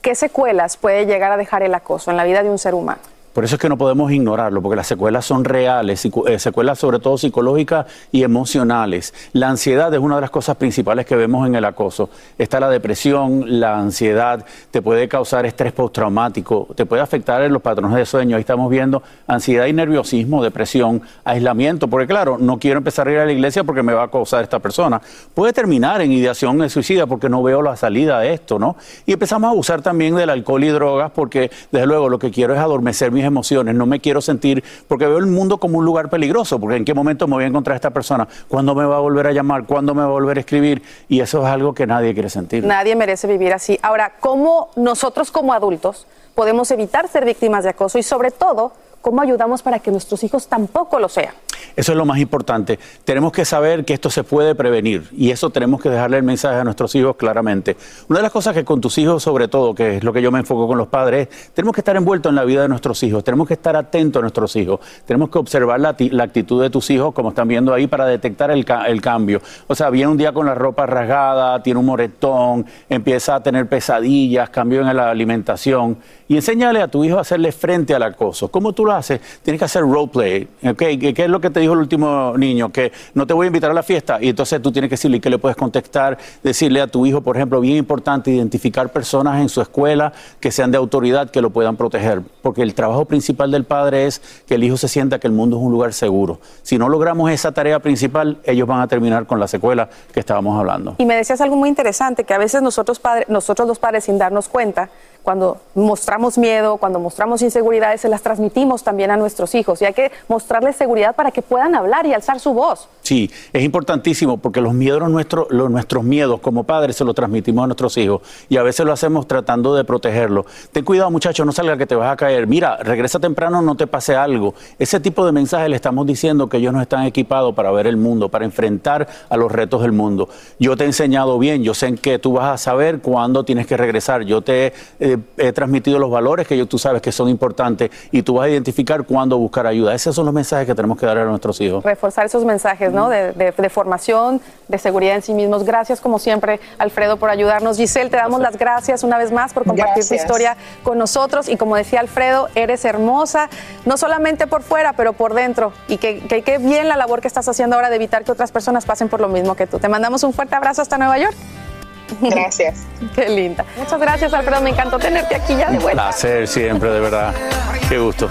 [SPEAKER 2] ¿qué secuelas puede llegar a dejar el acoso en la vida de un ser humano?
[SPEAKER 19] Por eso es que no podemos ignorarlo, porque las secuelas son reales, eh, secuelas sobre todo psicológicas y emocionales. La ansiedad es una de las cosas principales que vemos en el acoso. Está la depresión, la ansiedad, te puede causar estrés postraumático, te puede afectar en los patrones de sueño. Ahí estamos viendo ansiedad y nerviosismo, depresión, aislamiento, porque claro, no quiero empezar a ir a la iglesia porque me va a causar esta persona. Puede terminar en ideación de suicida porque no veo la salida de esto, ¿no? Y empezamos a abusar también del alcohol y drogas porque, desde luego, lo que quiero es adormecer mis emociones, no me quiero sentir, porque veo el mundo como un lugar peligroso, porque en qué momento me voy a encontrar a esta persona, cuándo me va a volver a llamar, cuándo me va a volver a escribir, y eso es algo que nadie quiere sentir.
[SPEAKER 2] Nadie merece vivir así. Ahora, ¿cómo nosotros como adultos podemos evitar ser víctimas de acoso y sobre todo, cómo ayudamos para que nuestros hijos tampoco lo sean?
[SPEAKER 19] Eso es lo más importante. Tenemos que saber que esto se puede prevenir y eso tenemos que dejarle el mensaje a nuestros hijos claramente. Una de las cosas que con tus hijos, sobre todo, que es lo que yo me enfoco con los padres, tenemos que estar envueltos en la vida de nuestros hijos, tenemos que estar atentos a nuestros hijos, tenemos que observar la, actitud de tus hijos, como están viendo ahí, para detectar el, cambio. O sea, viene un día con la ropa rasgada, tiene un moretón, empieza a tener pesadillas, cambio en la alimentación y enséñale a tu hijo a hacerle frente al acoso. ¿Cómo tú lo haces? Tienes que hacer roleplay. ¿okay? ¿Qué es lo que te dijo el último niño? Que no te voy a invitar a la fiesta y entonces tú tienes que decirle que le puedes contestar, decirle a tu hijo, por ejemplo, bien importante, identificar personas en su escuela que sean de autoridad que lo puedan proteger. Porque el trabajo principal del padre es que el hijo se sienta que el mundo es un lugar seguro. Si no logramos esa tarea principal, ellos van a terminar con la secuela que estábamos hablando.
[SPEAKER 2] Y me decías algo muy interesante, que a veces nosotros, padres, nosotros los padres, sin darnos cuenta, cuando mostramos miedo, cuando mostramos inseguridades, se las transmitimos también a nuestros hijos. Y hay que mostrarles seguridad para que puedan hablar y alzar su voz.
[SPEAKER 19] Sí, es importantísimo porque los miedos, nuestros, los, nuestros miedos como padres se los transmitimos a nuestros hijos y a veces lo hacemos tratando de protegerlos. Ten cuidado muchacho, no salga que te vas a caer. Mira, regresa temprano, no te pase algo. Ese tipo de mensajes le estamos diciendo que ellos no están equipados para ver el mundo, para enfrentar a los retos del mundo. Yo te he enseñado bien, yo sé que tú vas a saber cuándo tienes que regresar. Yo te eh, he transmitido los valores que yo, tú sabes que son importantes y tú vas a identificar cuándo buscar ayuda. Esos son los mensajes que tenemos que dar a nuestros hijos.
[SPEAKER 2] Reforzar esos mensajes, ¿no? De, formación, de seguridad en sí mismos. Gracias, como siempre, Alfredo, por ayudarnos. Giselle, te damos las gracias una vez más por compartir tu historia con nosotros. Y como decía Alfredo, eres hermosa, no solamente por fuera, pero por dentro. Y que, que, bien la labor que estás haciendo ahora de evitar que otras personas pasen por lo mismo que tú. Te mandamos un fuerte abrazo hasta Nueva York.
[SPEAKER 18] Gracias.
[SPEAKER 2] Qué linda. Muchas gracias, Alfredo. Me encantó tenerte aquí ya de vuelta.
[SPEAKER 19] Un placer siempre, de verdad. Qué gusto.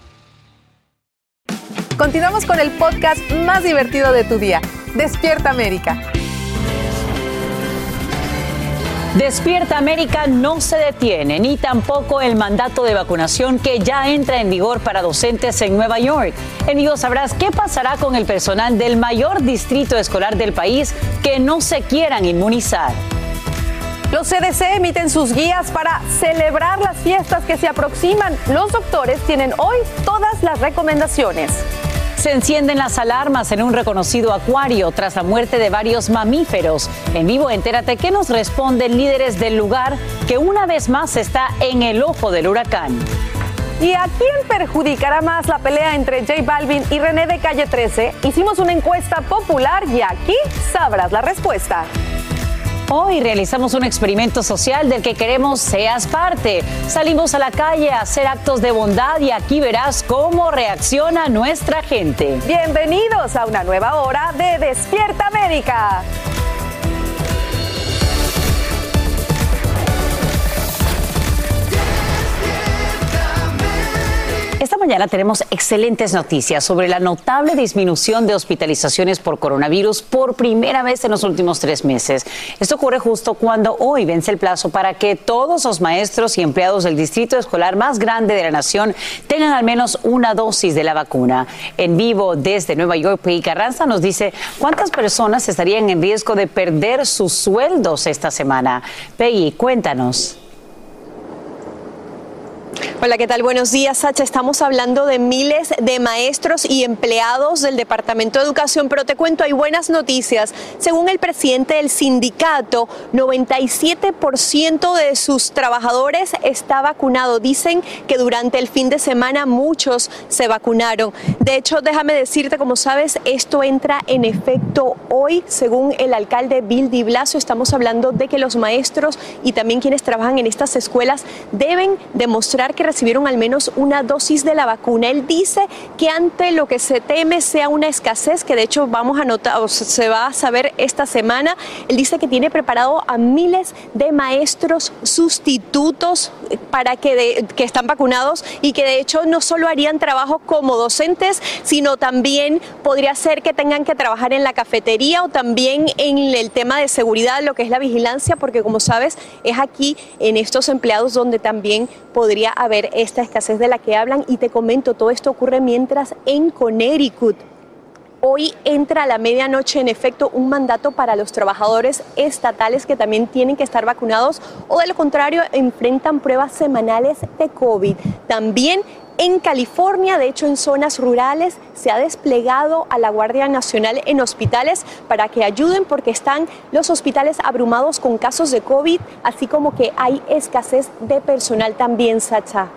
[SPEAKER 2] Continuamos con el podcast más divertido de tu día, Despierta América.
[SPEAKER 1] Despierta América no se detiene, ni tampoco el mandato de vacunación que ya entra en vigor para docentes en Nueva York. En vivo sabrás qué pasará con el personal del mayor distrito escolar del país que no se quieran inmunizar.
[SPEAKER 2] Los CDC emiten sus guías para celebrar las fiestas que se aproximan. Los doctores tienen hoy todas las recomendaciones.
[SPEAKER 1] Se encienden las alarmas en un reconocido acuario tras la muerte de varios mamíferos. En vivo, entérate qué nos responden líderes del lugar que una vez más está en el ojo del huracán.
[SPEAKER 2] ¿Y a quién perjudicará más la pelea entre J Balvin y René de Calle 13? Hicimos una encuesta popular y aquí sabrás la respuesta.
[SPEAKER 1] Hoy realizamos un experimento social del que queremos seas parte. Salimos a la calle a hacer actos de bondad y aquí verás cómo reacciona nuestra gente.
[SPEAKER 2] Bienvenidos a una nueva hora de Despierta América.
[SPEAKER 1] Esta mañana tenemos excelentes noticias sobre la notable disminución de hospitalizaciones por coronavirus por primera vez en los últimos tres meses. Esto ocurre justo cuando hoy vence el plazo para que todos los maestros y empleados del distrito escolar más grande de la nación tengan al menos una dosis de la vacuna. En vivo desde Nueva York, Peggy Carranza nos dice cuántas personas estarían en riesgo de perder sus sueldos esta semana. Peggy, cuéntanos.
[SPEAKER 12] Hola, ¿qué tal? Buenos días, Sacha. Estamos hablando de miles de maestros y empleados del Departamento de Educación, pero te cuento, hay buenas noticias. Según el presidente del sindicato, 97% de sus trabajadores está vacunado. Dicen que durante el fin de semana muchos se vacunaron. De hecho, déjame decirte, como sabes, esto entra en efecto hoy, según el alcalde Bill Di Blasio. Estamos hablando de que los maestros y también quienes trabajan en estas escuelas deben demostrar que recibieron al menos una dosis de la vacuna. Él dice que ante lo que se teme sea una escasez, que de hecho vamos a notar, o se va a saber esta semana, él dice que tiene preparado a miles de maestros sustitutos para que, que están vacunados y que de hecho no solo harían trabajo como docentes, sino también podría ser que tengan que trabajar en la cafetería o también en el tema de seguridad, lo que es la vigilancia, porque como sabes, es aquí en estos empleados donde también podría haber esta escasez de la que hablan. Y te comento, todo esto ocurre mientras en Connecticut Hoy entra a la medianoche en efecto un mandato para los trabajadores estatales que también tienen que estar vacunados o de lo contrario enfrentan pruebas semanales de COVID. También en California, de hecho en zonas rurales, se ha desplegado a la Guardia Nacional en hospitales para que ayuden porque están los hospitales abrumados con casos de COVID, así como que hay escasez de personal también, Sacha.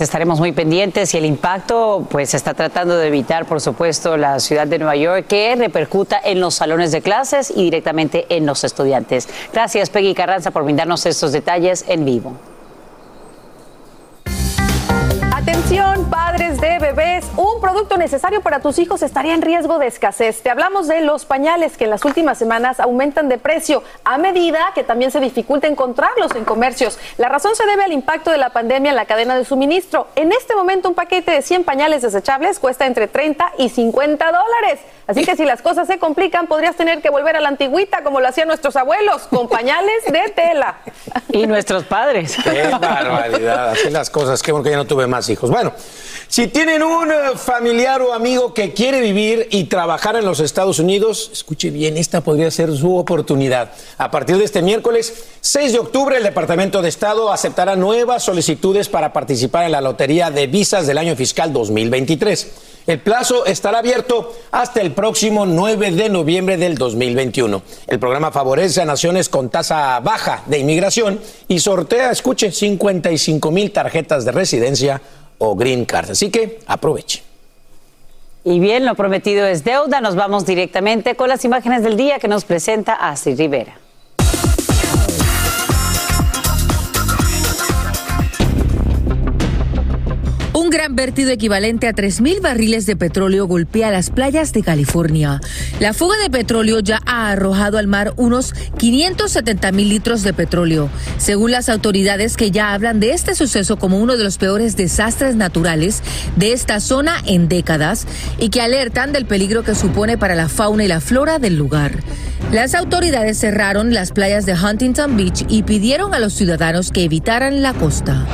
[SPEAKER 1] Estaremos muy pendientes y el impacto, pues se está tratando de evitar, por supuesto, la ciudad de Nueva York, que repercuta en los salones de clases y directamente en los estudiantes. Gracias, Peggy Carranza, por brindarnos estos detalles en vivo.
[SPEAKER 2] Atención, padres de bebés, un producto necesario para tus hijos estaría en riesgo de escasez. Te hablamos de los pañales que en las últimas semanas aumentan de precio a medida que también se dificulta encontrarlos en comercios. La razón se debe al impacto de la pandemia en la cadena de suministro. En este momento un paquete de 100 pañales desechables cuesta entre 30 y 50 dólares. Así que si las cosas se complican, podrías tener que volver a la antigüita como lo hacían nuestros abuelos, con pañales de tela.
[SPEAKER 1] Y nuestros padres.
[SPEAKER 6] Qué barbaridad, así las cosas. Qué bueno que ya no tuve más hijos. Bueno, si tienen un eh, familiar o amigo que quiere vivir y trabajar en los Estados Unidos, escuche bien, esta podría ser su oportunidad. A partir de este miércoles 6 de octubre, el Departamento de Estado aceptará nuevas solicitudes para participar en la lotería de visas del año fiscal 2023. El plazo estará abierto hasta el próximo 9 de noviembre del 2021. El programa favorece a naciones con tasa baja de inmigración y sortea, escuche, 55 mil tarjetas de residencia o green card. Así que aproveche.
[SPEAKER 1] Y bien, lo prometido es deuda. Nos vamos directamente con las imágenes del día que nos presenta Astrid Rivera.
[SPEAKER 20] Gran vertido equivalente a 3.000 barriles de petróleo golpea las playas de California. La fuga de petróleo ya ha arrojado al mar unos 570 mil litros de petróleo, según las autoridades que ya hablan de este suceso como uno de los peores desastres naturales de esta zona en décadas y que alertan del peligro que supone para la fauna y la flora del lugar. Las autoridades cerraron las playas de Huntington Beach y pidieron a los ciudadanos que evitaran la costa.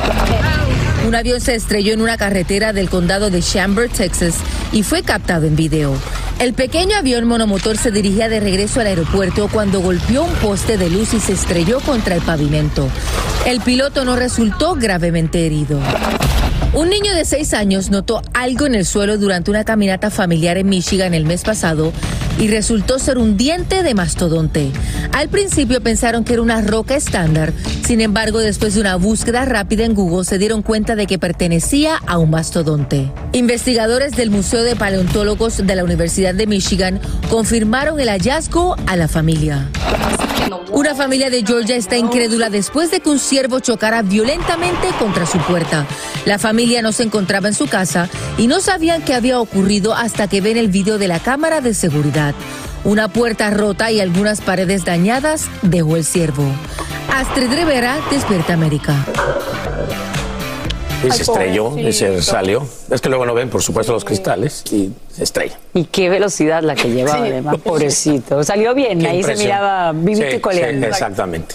[SPEAKER 20] Un avión se estrelló en una carretera del condado de Chambers, Texas, y fue captado en video. El pequeño avión monomotor se dirigía de regreso al aeropuerto cuando golpeó un poste de luz y se estrelló contra el pavimento. El piloto no resultó gravemente herido. Un niño de seis años notó algo en el suelo durante una caminata familiar en Michigan el mes pasado y resultó ser un diente de mastodonte. Al principio pensaron que era una roca estándar, sin embargo, después de una búsqueda rápida en Google se dieron cuenta de que pertenecía a un mastodonte. Investigadores del Museo de Paleontólogos de la Universidad de Michigan confirmaron el hallazgo a la familia. Una familia de Georgia está incrédula después de que un ciervo chocara violentamente contra su puerta. La familia no se encontraba en su casa y no sabían qué había ocurrido hasta que ven el video de la cámara de seguridad. Una puerta rota y algunas paredes dañadas dejó el ciervo. Astrid Rivera, Despierta América.
[SPEAKER 6] Y se estrelló y se salió. Es que luego no ven, por supuesto, los cristales y se estrella.
[SPEAKER 1] Y qué velocidad la que llevaba,
[SPEAKER 6] Sí.
[SPEAKER 1] además, pobrecito. Salió bien,
[SPEAKER 6] Qué
[SPEAKER 1] ahí se miraba vivito
[SPEAKER 6] Sí,
[SPEAKER 1] y coleando.
[SPEAKER 6] sí, exactamente.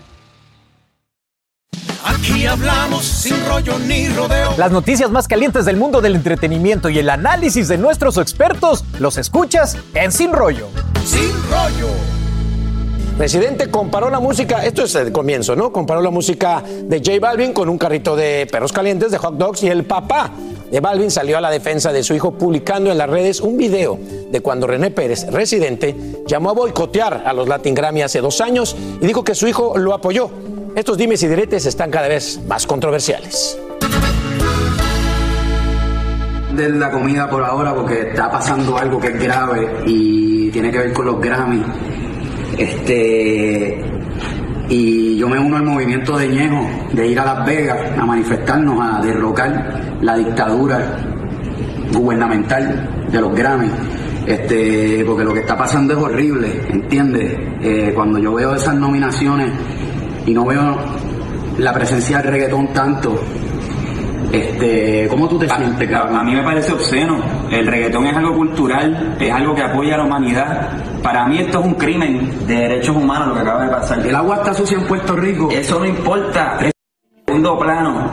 [SPEAKER 21] Aquí hablamos sin rollo ni rodeo.
[SPEAKER 22] Las noticias más calientes del mundo del entretenimiento y el análisis de nuestros expertos los escuchas en Sin Rollo.
[SPEAKER 21] Sin rollo.
[SPEAKER 6] Presidente comparó la música, esto es el comienzo, ¿no? Comparó la música de J Balvin con un carrito de perros calientes, de hot dogs, y el papá de Balvin salió a la defensa de su hijo publicando en las redes un video de cuando René Pérez, residente, llamó a boicotear a los Latin Grammy hace dos años y dijo que su hijo lo apoyó. Estos dimes y diretes están cada vez más controversiales.
[SPEAKER 17] de la comida por ahora porque está pasando algo que es grave y tiene que ver con los Grammy. Este y yo me uno al movimiento de Ñejo de ir a Las Vegas a manifestarnos, a derrocar la dictadura gubernamental de los Grammy. Este, porque lo que está pasando es horrible, ¿entiendes? Eh, cuando yo veo esas nominaciones y no veo la presencia del reggaetón tanto, este, ¿cómo tú te sientes, cabrón?
[SPEAKER 23] A mí me parece obsceno. El reggaetón es algo cultural, es algo que apoya a la humanidad. Para mí esto es un crimen de derechos humanos lo que acaba de pasar.
[SPEAKER 17] El agua está sucia en Puerto Rico.
[SPEAKER 23] Eso no importa. Es segundo plano.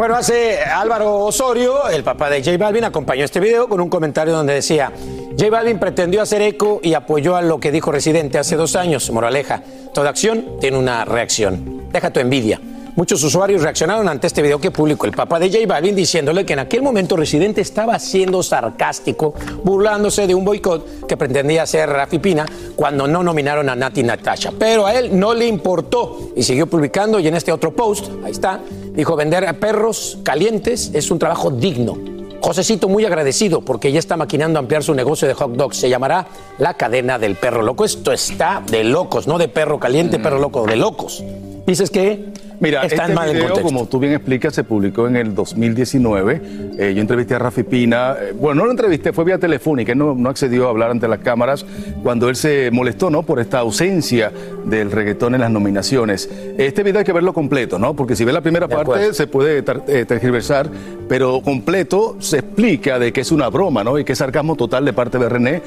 [SPEAKER 6] Bueno, hace Álvaro Osorio, el papá de J Balvin, acompañó este video con un comentario donde decía, J Balvin pretendió hacer eco y apoyó a lo que dijo Residente hace dos años. Moraleja, toda acción tiene una reacción. Deja tu envidia. Muchos usuarios reaccionaron ante este video que publicó el papá de J Balvin diciéndole que en aquel momento Residente estaba siendo sarcástico, burlándose de un boicot que pretendía hacer Rafi Pina cuando no nominaron a Nati Natasha. Pero a él no le importó y siguió publicando y en este otro post, ahí está, dijo vender a perros calientes es un trabajo digno. Josecito muy agradecido porque ya está maquinando ampliar su negocio de hot dogs. Se llamará La Cadena del Perro Loco. Esto está de locos, no de perro caliente, perro loco, de locos. Dices que
[SPEAKER 24] Mira,
[SPEAKER 6] están
[SPEAKER 24] este
[SPEAKER 6] mal en
[SPEAKER 24] video,
[SPEAKER 6] contexto.
[SPEAKER 24] como tú bien explicas, se publicó en el 2019. Eh, yo entrevisté a Rafi Pina. eh, bueno, no lo entrevisté, fue vía telefónica. Él no, no accedió a hablar ante las cámaras cuando él se molestó, ¿no? Por esta ausencia del reggaetón en las nominaciones. Este video hay que verlo completo, ¿no? Porque si ve la primera parte
[SPEAKER 6] acuerdo.
[SPEAKER 24] se puede eh, tergiversar, pero completo se explica de que es una broma, ¿no? Y que es sarcasmo total de parte de René.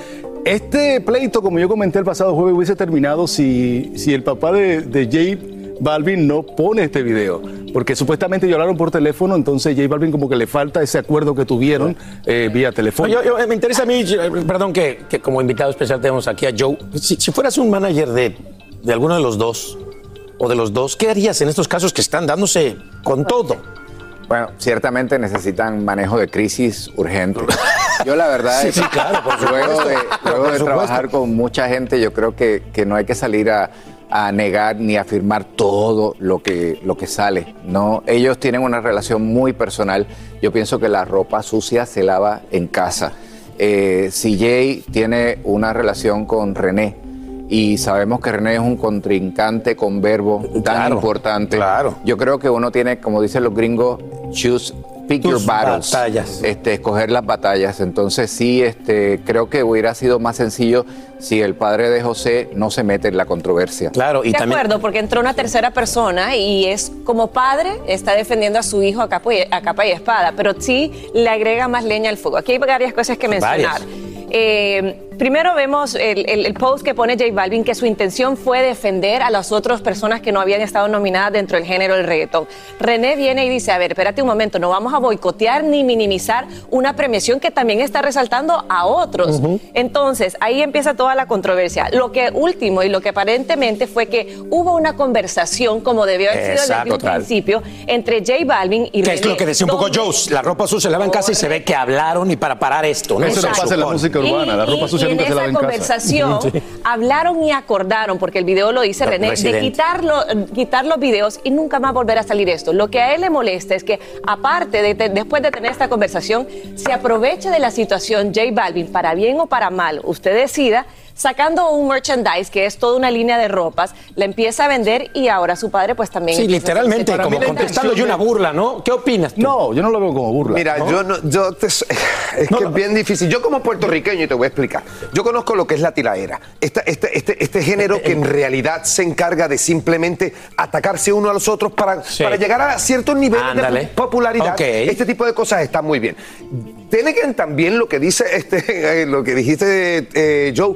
[SPEAKER 24] Este pleito, como yo comenté el pasado jueves, hubiese terminado si, si el papá de, de J Balvin no pone este video. Porque supuestamente ellos hablaron por teléfono, entonces J Balvin como que le falta ese acuerdo que tuvieron eh, vía teléfono.
[SPEAKER 6] Yo- yo- me interesa a mí, perdón que, que como invitado especial tenemos aquí a Joe. Si, si fueras un manager de, de alguno de los dos, o de los dos, ¿qué harías en estos casos que están dándose con todo?
[SPEAKER 25] Bueno, ciertamente necesitan manejo de crisis urgente. Yo la verdad
[SPEAKER 6] Sí,
[SPEAKER 25] es
[SPEAKER 6] sí, claro, por
[SPEAKER 25] luego de, luego
[SPEAKER 6] Por
[SPEAKER 25] de trabajar con mucha gente, yo creo que, que no hay que salir a, a negar ni a afirmar todo lo que, lo que sale. No, ellos tienen una relación muy personal. Yo pienso que la ropa sucia se lava en casa. Eh, si Jay tiene una relación con René y sabemos que René es un contrincante con verbo tan
[SPEAKER 6] Claro,
[SPEAKER 25] importante, yo creo que uno tiene, como dicen los gringos, choose, pick
[SPEAKER 6] Tus
[SPEAKER 25] your battles,
[SPEAKER 6] batallas.
[SPEAKER 25] este, escoger las batallas. Entonces sí, este, creo que hubiera sido más sencillo si el padre de José no se mete en la controversia.
[SPEAKER 6] Claro,
[SPEAKER 26] de acuerdo, porque entró una tercera persona y es como padre, está defendiendo a su hijo a capa y, a capa y espada, pero sí le agrega más leña al fuego. Aquí hay varias cosas que mencionar.
[SPEAKER 6] Varias.
[SPEAKER 26] Eh, primero vemos el, el- el post que pone J Balvin que su intención fue defender a las otras personas que no habían estado nominadas dentro del género del reggaetón. René viene y dice, a ver, espérate un momento, no vamos a boicotear ni minimizar una premiación que también está resaltando a otros. Entonces, ahí empieza toda la controversia. Lo que último y lo que aparentemente fue que hubo una conversación, como debió haber sido desde un principio, entre J Balvin y
[SPEAKER 6] Que
[SPEAKER 26] René.
[SPEAKER 6] es lo que decía un poco Joe, la ropa sucia se lava en casa y se ve que hablaron y para parar esto. ¿no?
[SPEAKER 24] Eso no pasa en la música urbana, la ropa sucia
[SPEAKER 26] y en esa conversación
[SPEAKER 24] Sí.
[SPEAKER 26] hablaron y acordaron, porque el video lo dice
[SPEAKER 24] Re-
[SPEAKER 26] René, de quitarlo, quitar los videos y nunca más volver a salir esto. Lo que a él le molesta es que, aparte de te- después de tener esta conversación, se aproveche de la situación J Balvin, para bien o para mal, usted decida, sacando un merchandise que es toda una línea de ropas, la empieza a vender y ahora su padre pues también...
[SPEAKER 6] Sí, literalmente, como contestando yo una burla, ¿no? ¿Qué opinas?
[SPEAKER 24] No, yo no lo veo como burla.
[SPEAKER 27] Mira,
[SPEAKER 24] ¿no?
[SPEAKER 27] yo no, yo te- es que es bien difícil. Yo como puertorriqueño, y te voy a explicar, yo conozco lo que es la tiraera. Esta- este, este, este género que en realidad se encarga de simplemente atacarse uno a los otros para, para llegar a ciertos niveles
[SPEAKER 6] Ándale.
[SPEAKER 27] de popularidad. Este tipo de cosas está muy bien. Tiene que también lo que dice este, eh, lo que dijiste eh, Joe.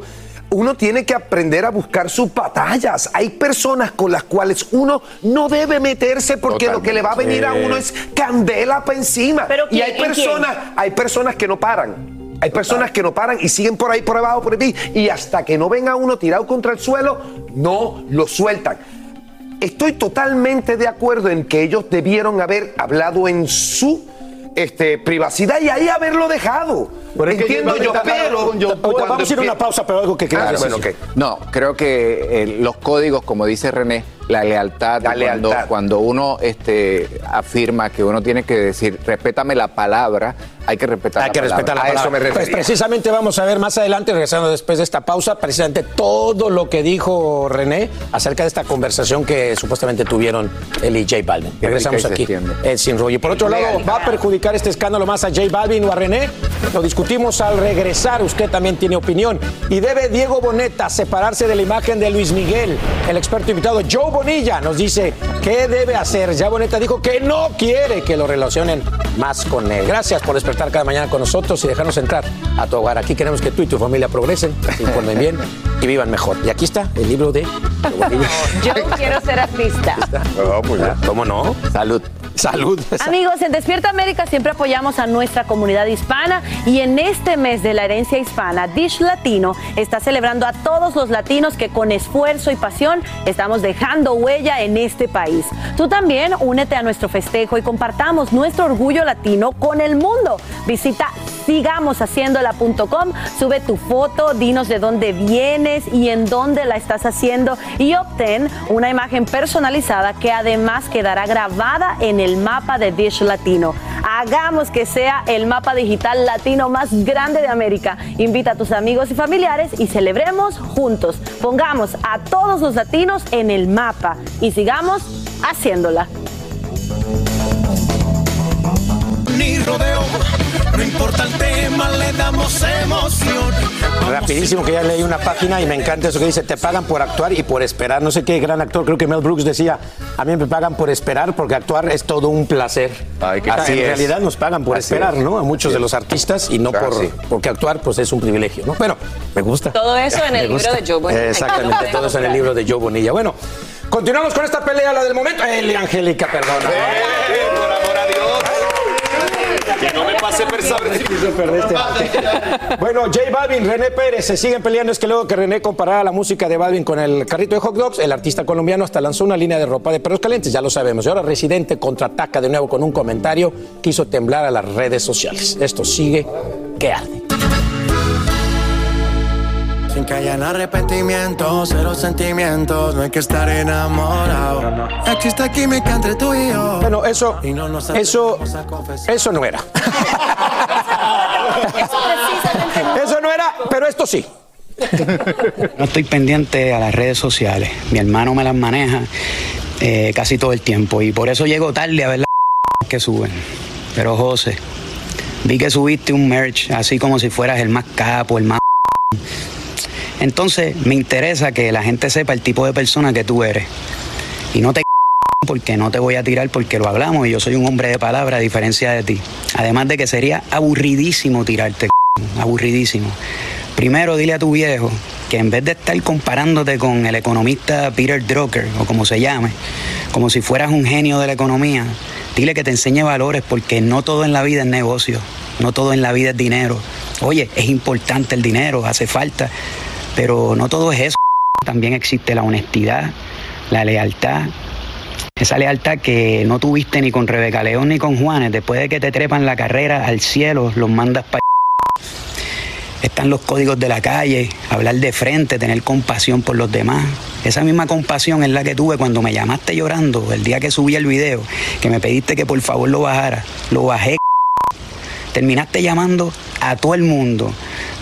[SPEAKER 27] Uno tiene que aprender a buscar sus batallas. Hay personas con las cuales uno no debe meterse porque lo que le va a venir a uno es candela para encima. y
[SPEAKER 26] quién-
[SPEAKER 27] hay
[SPEAKER 26] quién?
[SPEAKER 27] personas, hay personas que no paran. Hay personas que no paran y siguen por ahí, por abajo, por ahí. Y hasta que no venga uno tirado contra el suelo, no lo sueltan. Estoy totalmente de acuerdo en que ellos debieron haber hablado en su este, privacidad y ahí haberlo dejado. Entiendo yo, pero.
[SPEAKER 6] Vamos a ir a una pausa, pero algo que quieras
[SPEAKER 27] Ah, bueno.
[SPEAKER 25] No, creo que eh, los códigos, como dice René, la lealtad,
[SPEAKER 27] La
[SPEAKER 25] cuando,
[SPEAKER 27] lealtad.
[SPEAKER 25] cuando uno este, afirma que uno tiene que decir, respétame la palabra, hay que respetar
[SPEAKER 6] Hay
[SPEAKER 25] la
[SPEAKER 6] que
[SPEAKER 25] palabra.
[SPEAKER 6] respetar la
[SPEAKER 25] A eso
[SPEAKER 6] palabra.
[SPEAKER 25] me
[SPEAKER 6] Pues precisamente vamos a ver más adelante, regresando después de esta pausa, precisamente todo lo que dijo René acerca de esta conversación que supuestamente tuvieron él y J Balvin. Regresamos aquí, el sin rollo. Y por otro lado. ¿va a perjudicar este escándalo más a J Balvin o a René? Lo discutimos al regresar, usted también tiene opinión. Y debe Diego Boneta separarse de la imagen de Luis Miguel. El experto invitado Joe Bonilla nos dice qué debe hacer. Ya Boneta dijo que no quiere que lo relacionen más con él. Gracias por despertar cada mañana con nosotros y dejarnos entrar a tu hogar. Aquí queremos que tú y tu familia progresen, se informen bien y vivan mejor. Y aquí está el libro de Bonilla.
[SPEAKER 26] Yo quiero ser artista.
[SPEAKER 6] ¿Cómo no?
[SPEAKER 25] Salud.
[SPEAKER 6] Salud.
[SPEAKER 13] Amigos, en Despierta América siempre apoyamos a nuestra comunidad hispana y en este mes de la herencia hispana, Dish Latino está celebrando a todos los latinos que con esfuerzo y pasión estamos dejando huella en este país. Tú también únete a nuestro festejo y compartamos nuestro orgullo latino con el mundo. Visita sigamoshaciéndola.com, sube tu foto, dinos de dónde vienes y en dónde la estás haciendo y obtén una imagen personalizada que además quedará grabada en el mapa de Dish Latino. Hagamos que sea el mapa digital latino más grande de América. Invita a tus amigos y familiares y celebremos juntos. Pongamos a todos los latinos en el mapa y sigamos haciéndola.
[SPEAKER 21] Ni rodeo, no importa el tema, le damos emoción.
[SPEAKER 6] Rapidísimo que ya leí una página y me encanta eso que dice, te pagan por actuar y por esperar. No sé qué gran actor, creo que Mel Brooks decía, a mí me pagan por esperar porque actuar es todo un placer.
[SPEAKER 25] que-
[SPEAKER 6] Así en
[SPEAKER 25] es.
[SPEAKER 6] realidad nos pagan por
[SPEAKER 25] Así
[SPEAKER 6] esperar,
[SPEAKER 25] es.
[SPEAKER 6] ¿no? A muchos de los artistas y no por
[SPEAKER 25] sí.
[SPEAKER 6] porque actuar pues es un privilegio, ¿no? Bueno, me gusta.
[SPEAKER 26] Todo eso en el libro de Joe Bonilla.
[SPEAKER 6] Exactamente, todo eso en el libro de Joe Bonilla. Bueno, continuamos con esta pelea, la del momento. Eli Angélica, perdona.
[SPEAKER 21] Dios. Que no me pase
[SPEAKER 6] Bueno, J Balvin, René Pérez se siguen peleando. Es que luego que René comparara la música de Balvin con el carrito de hot dogs, el artista colombiano hasta lanzó una línea de ropa de perros calientes, ya lo sabemos. Y ahora Residente contraataca de nuevo con un comentario que hizo temblar a las redes sociales. Esto sigue que arde.
[SPEAKER 28] Sin que hayan arrepentimientos, cero sentimientos, no hay que estar enamorado. Existe química entre tú y yo.
[SPEAKER 6] Bueno, eso, eso, eso no era. Eso no era, pero esto sí.
[SPEAKER 15] No estoy pendiente a las redes sociales. Mi hermano me las maneja eh, casi todo el tiempo y por eso llego tarde a ver las que suben. Pero José, vi que subiste un merch así como si fueras el más capo, el más... Entonces me interesa que la gente sepa el tipo de persona que tú eres. Y no te porque no te voy a tirar porque lo hablamos y yo soy un hombre de palabra a diferencia de ti. Además de que sería aburridísimo tirarte, aburridísimo. Primero, dile a tu viejo que en vez de estar comparándote con el economista Peter Drucker, o como se llame, como si fueras un genio de la economía, dile que te enseñe valores porque no todo en la vida es negocio, no todo en la vida es dinero. Oye, es importante el dinero, hace falta, pero no todo es eso. También existe la honestidad, la lealtad, esa lealtad que no tuviste ni con Rebeca León ni con Juanes, después de que te trepan la carrera al cielo, los mandas para están los códigos de la calle, hablar de frente, tener compasión por los demás. Esa misma compasión es la que tuve cuando me llamaste llorando el día que subí el video, que me pediste que por favor lo bajara. Lo bajé. Terminaste llamando a todo el mundo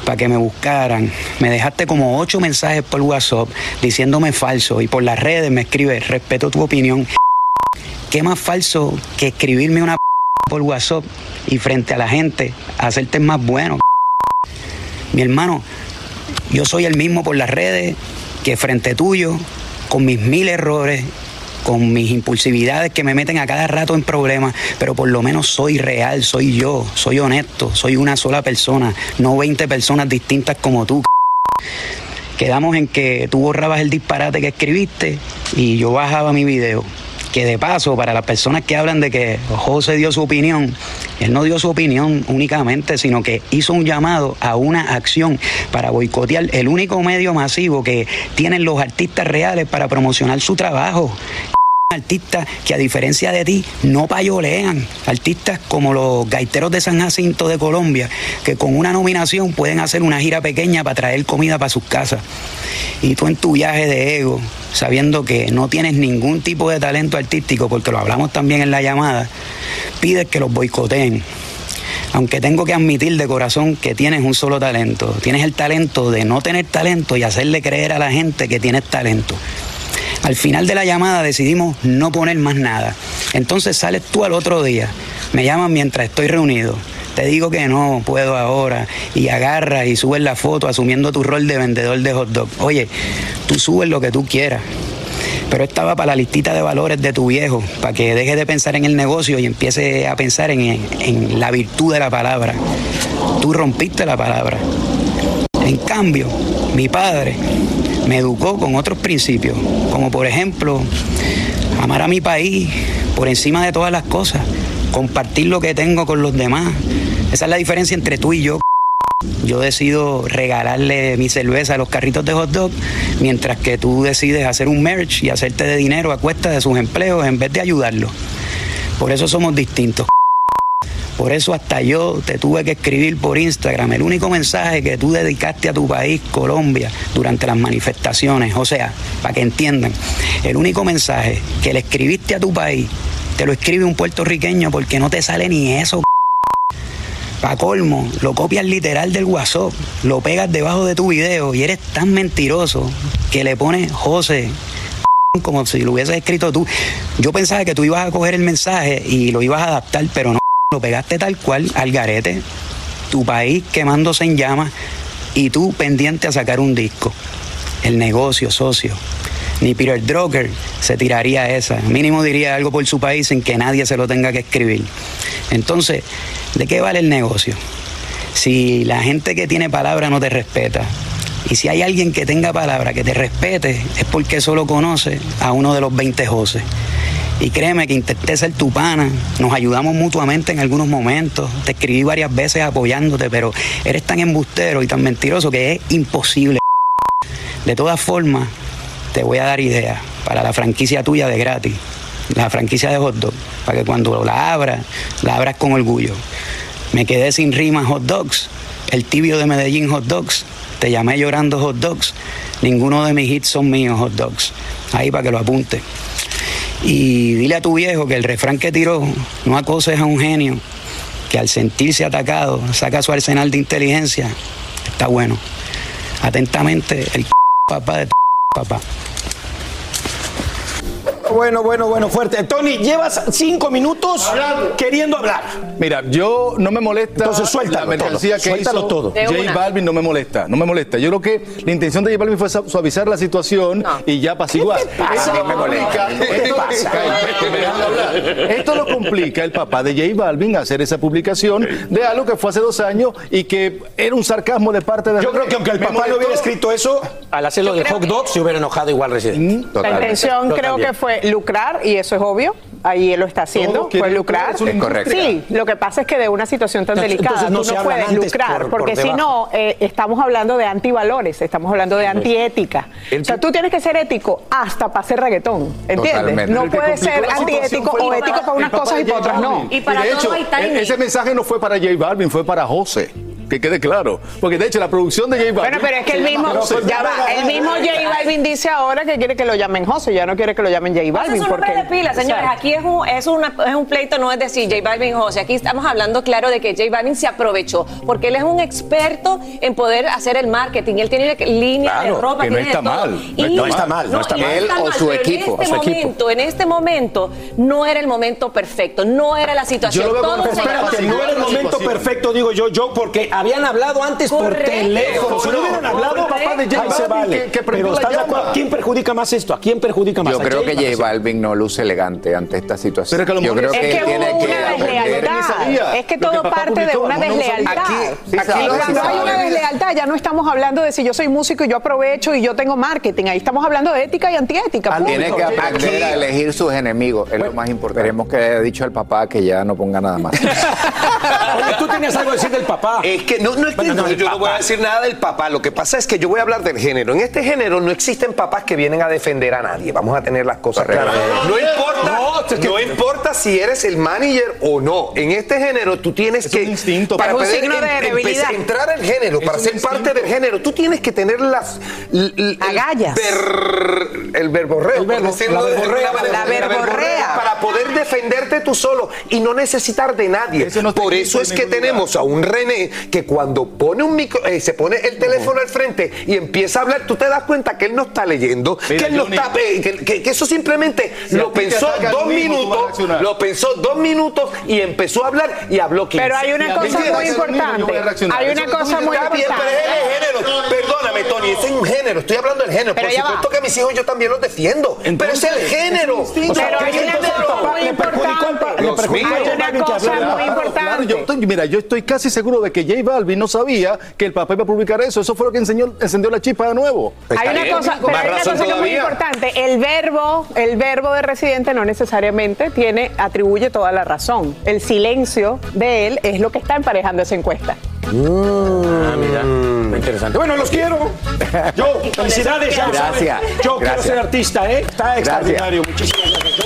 [SPEAKER 15] para que me buscaran. Me dejaste como ocho mensajes por WhatsApp diciéndome falso y por las redes me escribes, respeto tu opinión. ¿Qué más falso que escribirme una por WhatsApp y frente a la gente hacerte más bueno? Mi hermano, yo soy el mismo por las redes que frente tuyo, con mis mil errores, con mis impulsividades que me meten a cada rato en problemas, pero por lo menos soy real, soy yo, soy honesto, soy una sola persona, no 20 personas distintas como tú. Quedamos en que tú borrabas el disparate que escribiste y yo bajaba mi video que de paso, para las personas que hablan de que José dio su opinión, él no dio su opinión únicamente, sino que hizo un llamado a una acción para boicotear el único medio masivo que tienen los artistas reales para promocionar su trabajo artistas que a diferencia de ti no payolean, artistas como los gaiteros de San Jacinto de Colombia, que con una nominación pueden hacer una gira pequeña para traer comida para sus casas. Y tú en tu viaje de ego, sabiendo que no tienes ningún tipo de talento artístico, porque lo hablamos también en la llamada, pides que los boicoteen. Aunque tengo que admitir de corazón que tienes un solo talento. Tienes el talento de no tener talento y hacerle creer a la gente que tienes talento. Al final de la llamada decidimos no poner más nada. Entonces sales tú al otro día, me llaman mientras estoy reunido. Te digo que no puedo ahora y agarras y subes la foto asumiendo tu rol de vendedor de hot dog. Oye, tú subes lo que tú quieras. Pero estaba para la listita de valores de tu viejo, para que deje de pensar en el negocio y empiece a pensar en, en la virtud de la palabra. Tú rompiste la palabra. En cambio, mi padre me educó con otros principios, como por ejemplo amar a mi país por encima de todas las cosas, compartir lo que tengo con los demás. Esa es la diferencia entre tú y yo. Yo decido regalarle mi cerveza a los carritos de hot dog, mientras que tú decides hacer un merch y hacerte de dinero a cuesta de sus empleos en vez de ayudarlos. Por eso somos distintos. Por eso hasta yo te tuve que escribir por Instagram el único mensaje que tú dedicaste a tu país, Colombia, durante las manifestaciones. O sea, para que entiendan, el único mensaje que le escribiste a tu país, te lo escribe un puertorriqueño porque no te sale ni eso. Pa' colmo, lo copias literal del WhatsApp, lo pegas debajo de tu video y eres tan mentiroso que le pones José como si lo hubieses escrito tú. Yo pensaba que tú ibas a coger el mensaje y lo ibas a adaptar, pero no. Lo pegaste tal cual al garete, tu país quemándose en llamas y tú pendiente a sacar un disco. El negocio, socio. Ni Peter Drucker se tiraría esa. Mínimo diría algo por su país en que nadie se lo tenga que escribir. Entonces, ¿de qué vale el negocio? Si la gente que tiene palabra no te respeta, y si hay alguien que tenga palabra que te respete, es porque solo conoce a uno de los 20 José. Y créeme que intenté ser tu pana, nos ayudamos mutuamente en algunos momentos, te escribí varias veces apoyándote, pero eres tan embustero y tan mentiroso que es imposible. De todas formas, te voy a dar ideas para la franquicia tuya de gratis, la franquicia de hot dog, para que cuando la abras, la abras con orgullo. Me quedé sin rima hot dogs, el tibio de Medellín hot dogs, te llamé llorando hot dogs, ninguno de mis hits son míos hot dogs. Ahí para que lo apunte. Y dile a tu viejo que el refrán que tiró, no acoses a un genio, que al sentirse atacado saca su arsenal de inteligencia. Está bueno. Atentamente, el papá de tu papá.
[SPEAKER 6] Bueno, bueno, bueno, fuerte. Tony, llevas cinco minutos queriendo hablar.
[SPEAKER 24] Mira, yo no me molesta
[SPEAKER 6] Entonces, suéltalo
[SPEAKER 24] la mercancía
[SPEAKER 6] todo,
[SPEAKER 24] que
[SPEAKER 6] suéltalo
[SPEAKER 24] hizo
[SPEAKER 6] todo.
[SPEAKER 24] J. Balvin no me molesta, no me molesta. Yo creo que la intención de J Balvin fue su- suavizar la situación y ya apaciguar.
[SPEAKER 6] pasa?
[SPEAKER 24] Esto
[SPEAKER 6] me molesta. ¿Qué te
[SPEAKER 24] esto-
[SPEAKER 6] pasa?
[SPEAKER 24] Cállate, me hablar. Esto lo complica el papá de J Balvin hacer esa publicación de algo que fue hace dos años y que era un sarcasmo de parte de
[SPEAKER 6] Yo creo que aunque el papá no hubiera escrito eso, al hacerlo de hot dog se hubiera enojado igual residente.
[SPEAKER 29] La intención creo que fue lucrar y eso es obvio. Ahí él lo está haciendo, fue
[SPEAKER 6] lucrar,
[SPEAKER 29] lucrar.
[SPEAKER 6] es correcto.
[SPEAKER 29] Sí, lo que pasa es que de una situación tan
[SPEAKER 6] Entonces,
[SPEAKER 29] delicada
[SPEAKER 6] no
[SPEAKER 29] tú
[SPEAKER 6] se
[SPEAKER 29] no puedes lucrar,
[SPEAKER 6] por-
[SPEAKER 29] porque
[SPEAKER 6] por
[SPEAKER 29] si no, eh, estamos hablando de antivalores, estamos hablando de antiética. O sea, tú tienes que ser ético hasta para hacer reggaetón, ¿entiendes?
[SPEAKER 24] Totalmente.
[SPEAKER 29] No
[SPEAKER 24] El complicó
[SPEAKER 29] ser antiético o
[SPEAKER 24] el
[SPEAKER 29] ético para unas
[SPEAKER 24] el
[SPEAKER 29] cosas y para otras no.
[SPEAKER 24] Balvin. de hecho, e- ese mensaje no fue para J Balvin, fue para José. Que quede claro. Porque de hecho la producción de J Balvin.
[SPEAKER 29] Bueno, pero es que el mismo, ya va, el mismo J Balvin dice ahora que quiere que lo llamen José, ya no quiere que lo llamen J Balvin.
[SPEAKER 26] es un
[SPEAKER 29] porque-
[SPEAKER 26] de pila, señores. Aquí es un, es, una- es un pleito, no es decir J Balvin José. Aquí estamos hablando claro de que J Balvin se aprovechó, porque él es un experto en poder hacer el marketing. Él tiene línea
[SPEAKER 24] Claro,
[SPEAKER 26] de ropa,
[SPEAKER 24] que no está
[SPEAKER 26] todo.
[SPEAKER 24] mal, no
[SPEAKER 26] Y-
[SPEAKER 24] está No está mal, no está mal. Él o
[SPEAKER 26] mal,
[SPEAKER 24] su equipo,
[SPEAKER 26] En este
[SPEAKER 24] o su equipo.
[SPEAKER 26] momento, en este momento, no era el momento perfecto, no era la situación. Todo se
[SPEAKER 6] Espérate,
[SPEAKER 26] iba a
[SPEAKER 6] no era el momento perfecto, digo yo, yo, porque habían hablado antes por
[SPEAKER 26] Correcto.
[SPEAKER 6] teléfono. Si no hubieran
[SPEAKER 26] Correcto.
[SPEAKER 6] hablado,
[SPEAKER 26] El papá de J
[SPEAKER 6] ahí se
[SPEAKER 26] Balvin
[SPEAKER 6] vale.
[SPEAKER 26] que-.
[SPEAKER 6] ¿quién perjudica más esto? ¿A quién perjudica más?
[SPEAKER 25] Yo
[SPEAKER 6] ¿A
[SPEAKER 25] creo
[SPEAKER 6] J
[SPEAKER 25] que
[SPEAKER 6] Balvin?
[SPEAKER 25] J Balvin no luce elegante ante esta situación.
[SPEAKER 24] Pero que a lo
[SPEAKER 25] Yo creo
[SPEAKER 24] es
[SPEAKER 25] que,
[SPEAKER 29] que
[SPEAKER 25] tiene
[SPEAKER 29] hubo
[SPEAKER 25] que
[SPEAKER 29] deslealtad. Es que todo parte de una deslealtad.
[SPEAKER 25] Aquí,
[SPEAKER 29] Aquí cuando hay una deslealtad ya no estamos hablando de si yo soy músico y yo aprovecho y yo tengo marketing. Ahí estamos hablando de ética y antiética.
[SPEAKER 25] Tiene que aprender a elegir sus enemigos, es lo más importante. Esperemos que haya dicho al papá que ya no ponga nada más.
[SPEAKER 6] Oye, tú tenías algo que decir del papá.
[SPEAKER 27] Es que no, no es que
[SPEAKER 6] Bueno, no,
[SPEAKER 27] yo no voy a decir nada del papá. Lo que pasa es que yo voy a hablar del género. En este género no existen papás que vienen a defender a nadie. Vamos a tener las cosas claras. No importa, no, importa si eres el manager o no. En este género tú tienes que
[SPEAKER 24] instinto.
[SPEAKER 27] para
[SPEAKER 29] Es un signo de debilidad.
[SPEAKER 27] entrar al género, para
[SPEAKER 24] un
[SPEAKER 27] ser parte del género, tú tienes que tener las l- l- el
[SPEAKER 29] Agallas.
[SPEAKER 27] ver- el verborreo,
[SPEAKER 6] El verbo, la verborrea.
[SPEAKER 29] La
[SPEAKER 27] para poder defenderte tú solo y no necesitar de nadie.
[SPEAKER 24] No
[SPEAKER 27] por eso es que tenemos a un René que cuando pone un micro, eh, se pone el teléfono al frente y empieza a hablar, tú te das cuenta que él no está leyendo,
[SPEAKER 24] Mira,
[SPEAKER 27] que él no está, eh, que, que- que eso simplemente
[SPEAKER 24] Si
[SPEAKER 27] lo pensó dos
[SPEAKER 24] mismo,
[SPEAKER 27] minutos, lo pensó dos minutos y empezó a hablar y habló 15.
[SPEAKER 29] Pero hay una cosa muy importante. Hay una
[SPEAKER 24] es
[SPEAKER 29] cosa muy
[SPEAKER 27] Está bien, pero es
[SPEAKER 29] importante.
[SPEAKER 27] el género. Perdóname, Tony, ese es un género. Estoy hablando del género.
[SPEAKER 29] Pero
[SPEAKER 27] Por
[SPEAKER 29] ya va.
[SPEAKER 27] supuesto que a mis hijos yo también los defiendo. pero es el género.
[SPEAKER 6] O sea,
[SPEAKER 29] Pero hay
[SPEAKER 6] ¿crees que
[SPEAKER 29] una cosa muy
[SPEAKER 6] J
[SPEAKER 29] Hay una cosa muy importante.
[SPEAKER 24] Mira, yo estoy casi seguro de que J Balvin no sabía que el papá iba a publicar eso. Eso fue lo que enseñó, encendió la chispa de nuevo.
[SPEAKER 29] Hay una cosa, pero hay una cosa que es muy importante. El verbo, el verbo de residente no necesariamente tiene, atribuye toda la razón. El silencio de él es lo que está emparejando esa encuesta.
[SPEAKER 6] Ah, mira, muy interesante. Bueno, los quiero. Yo, felicidades, ya.
[SPEAKER 25] Gracias.
[SPEAKER 6] Yo quiero ser artista, ¿eh? Está extraordinario. Muchísimas gracias.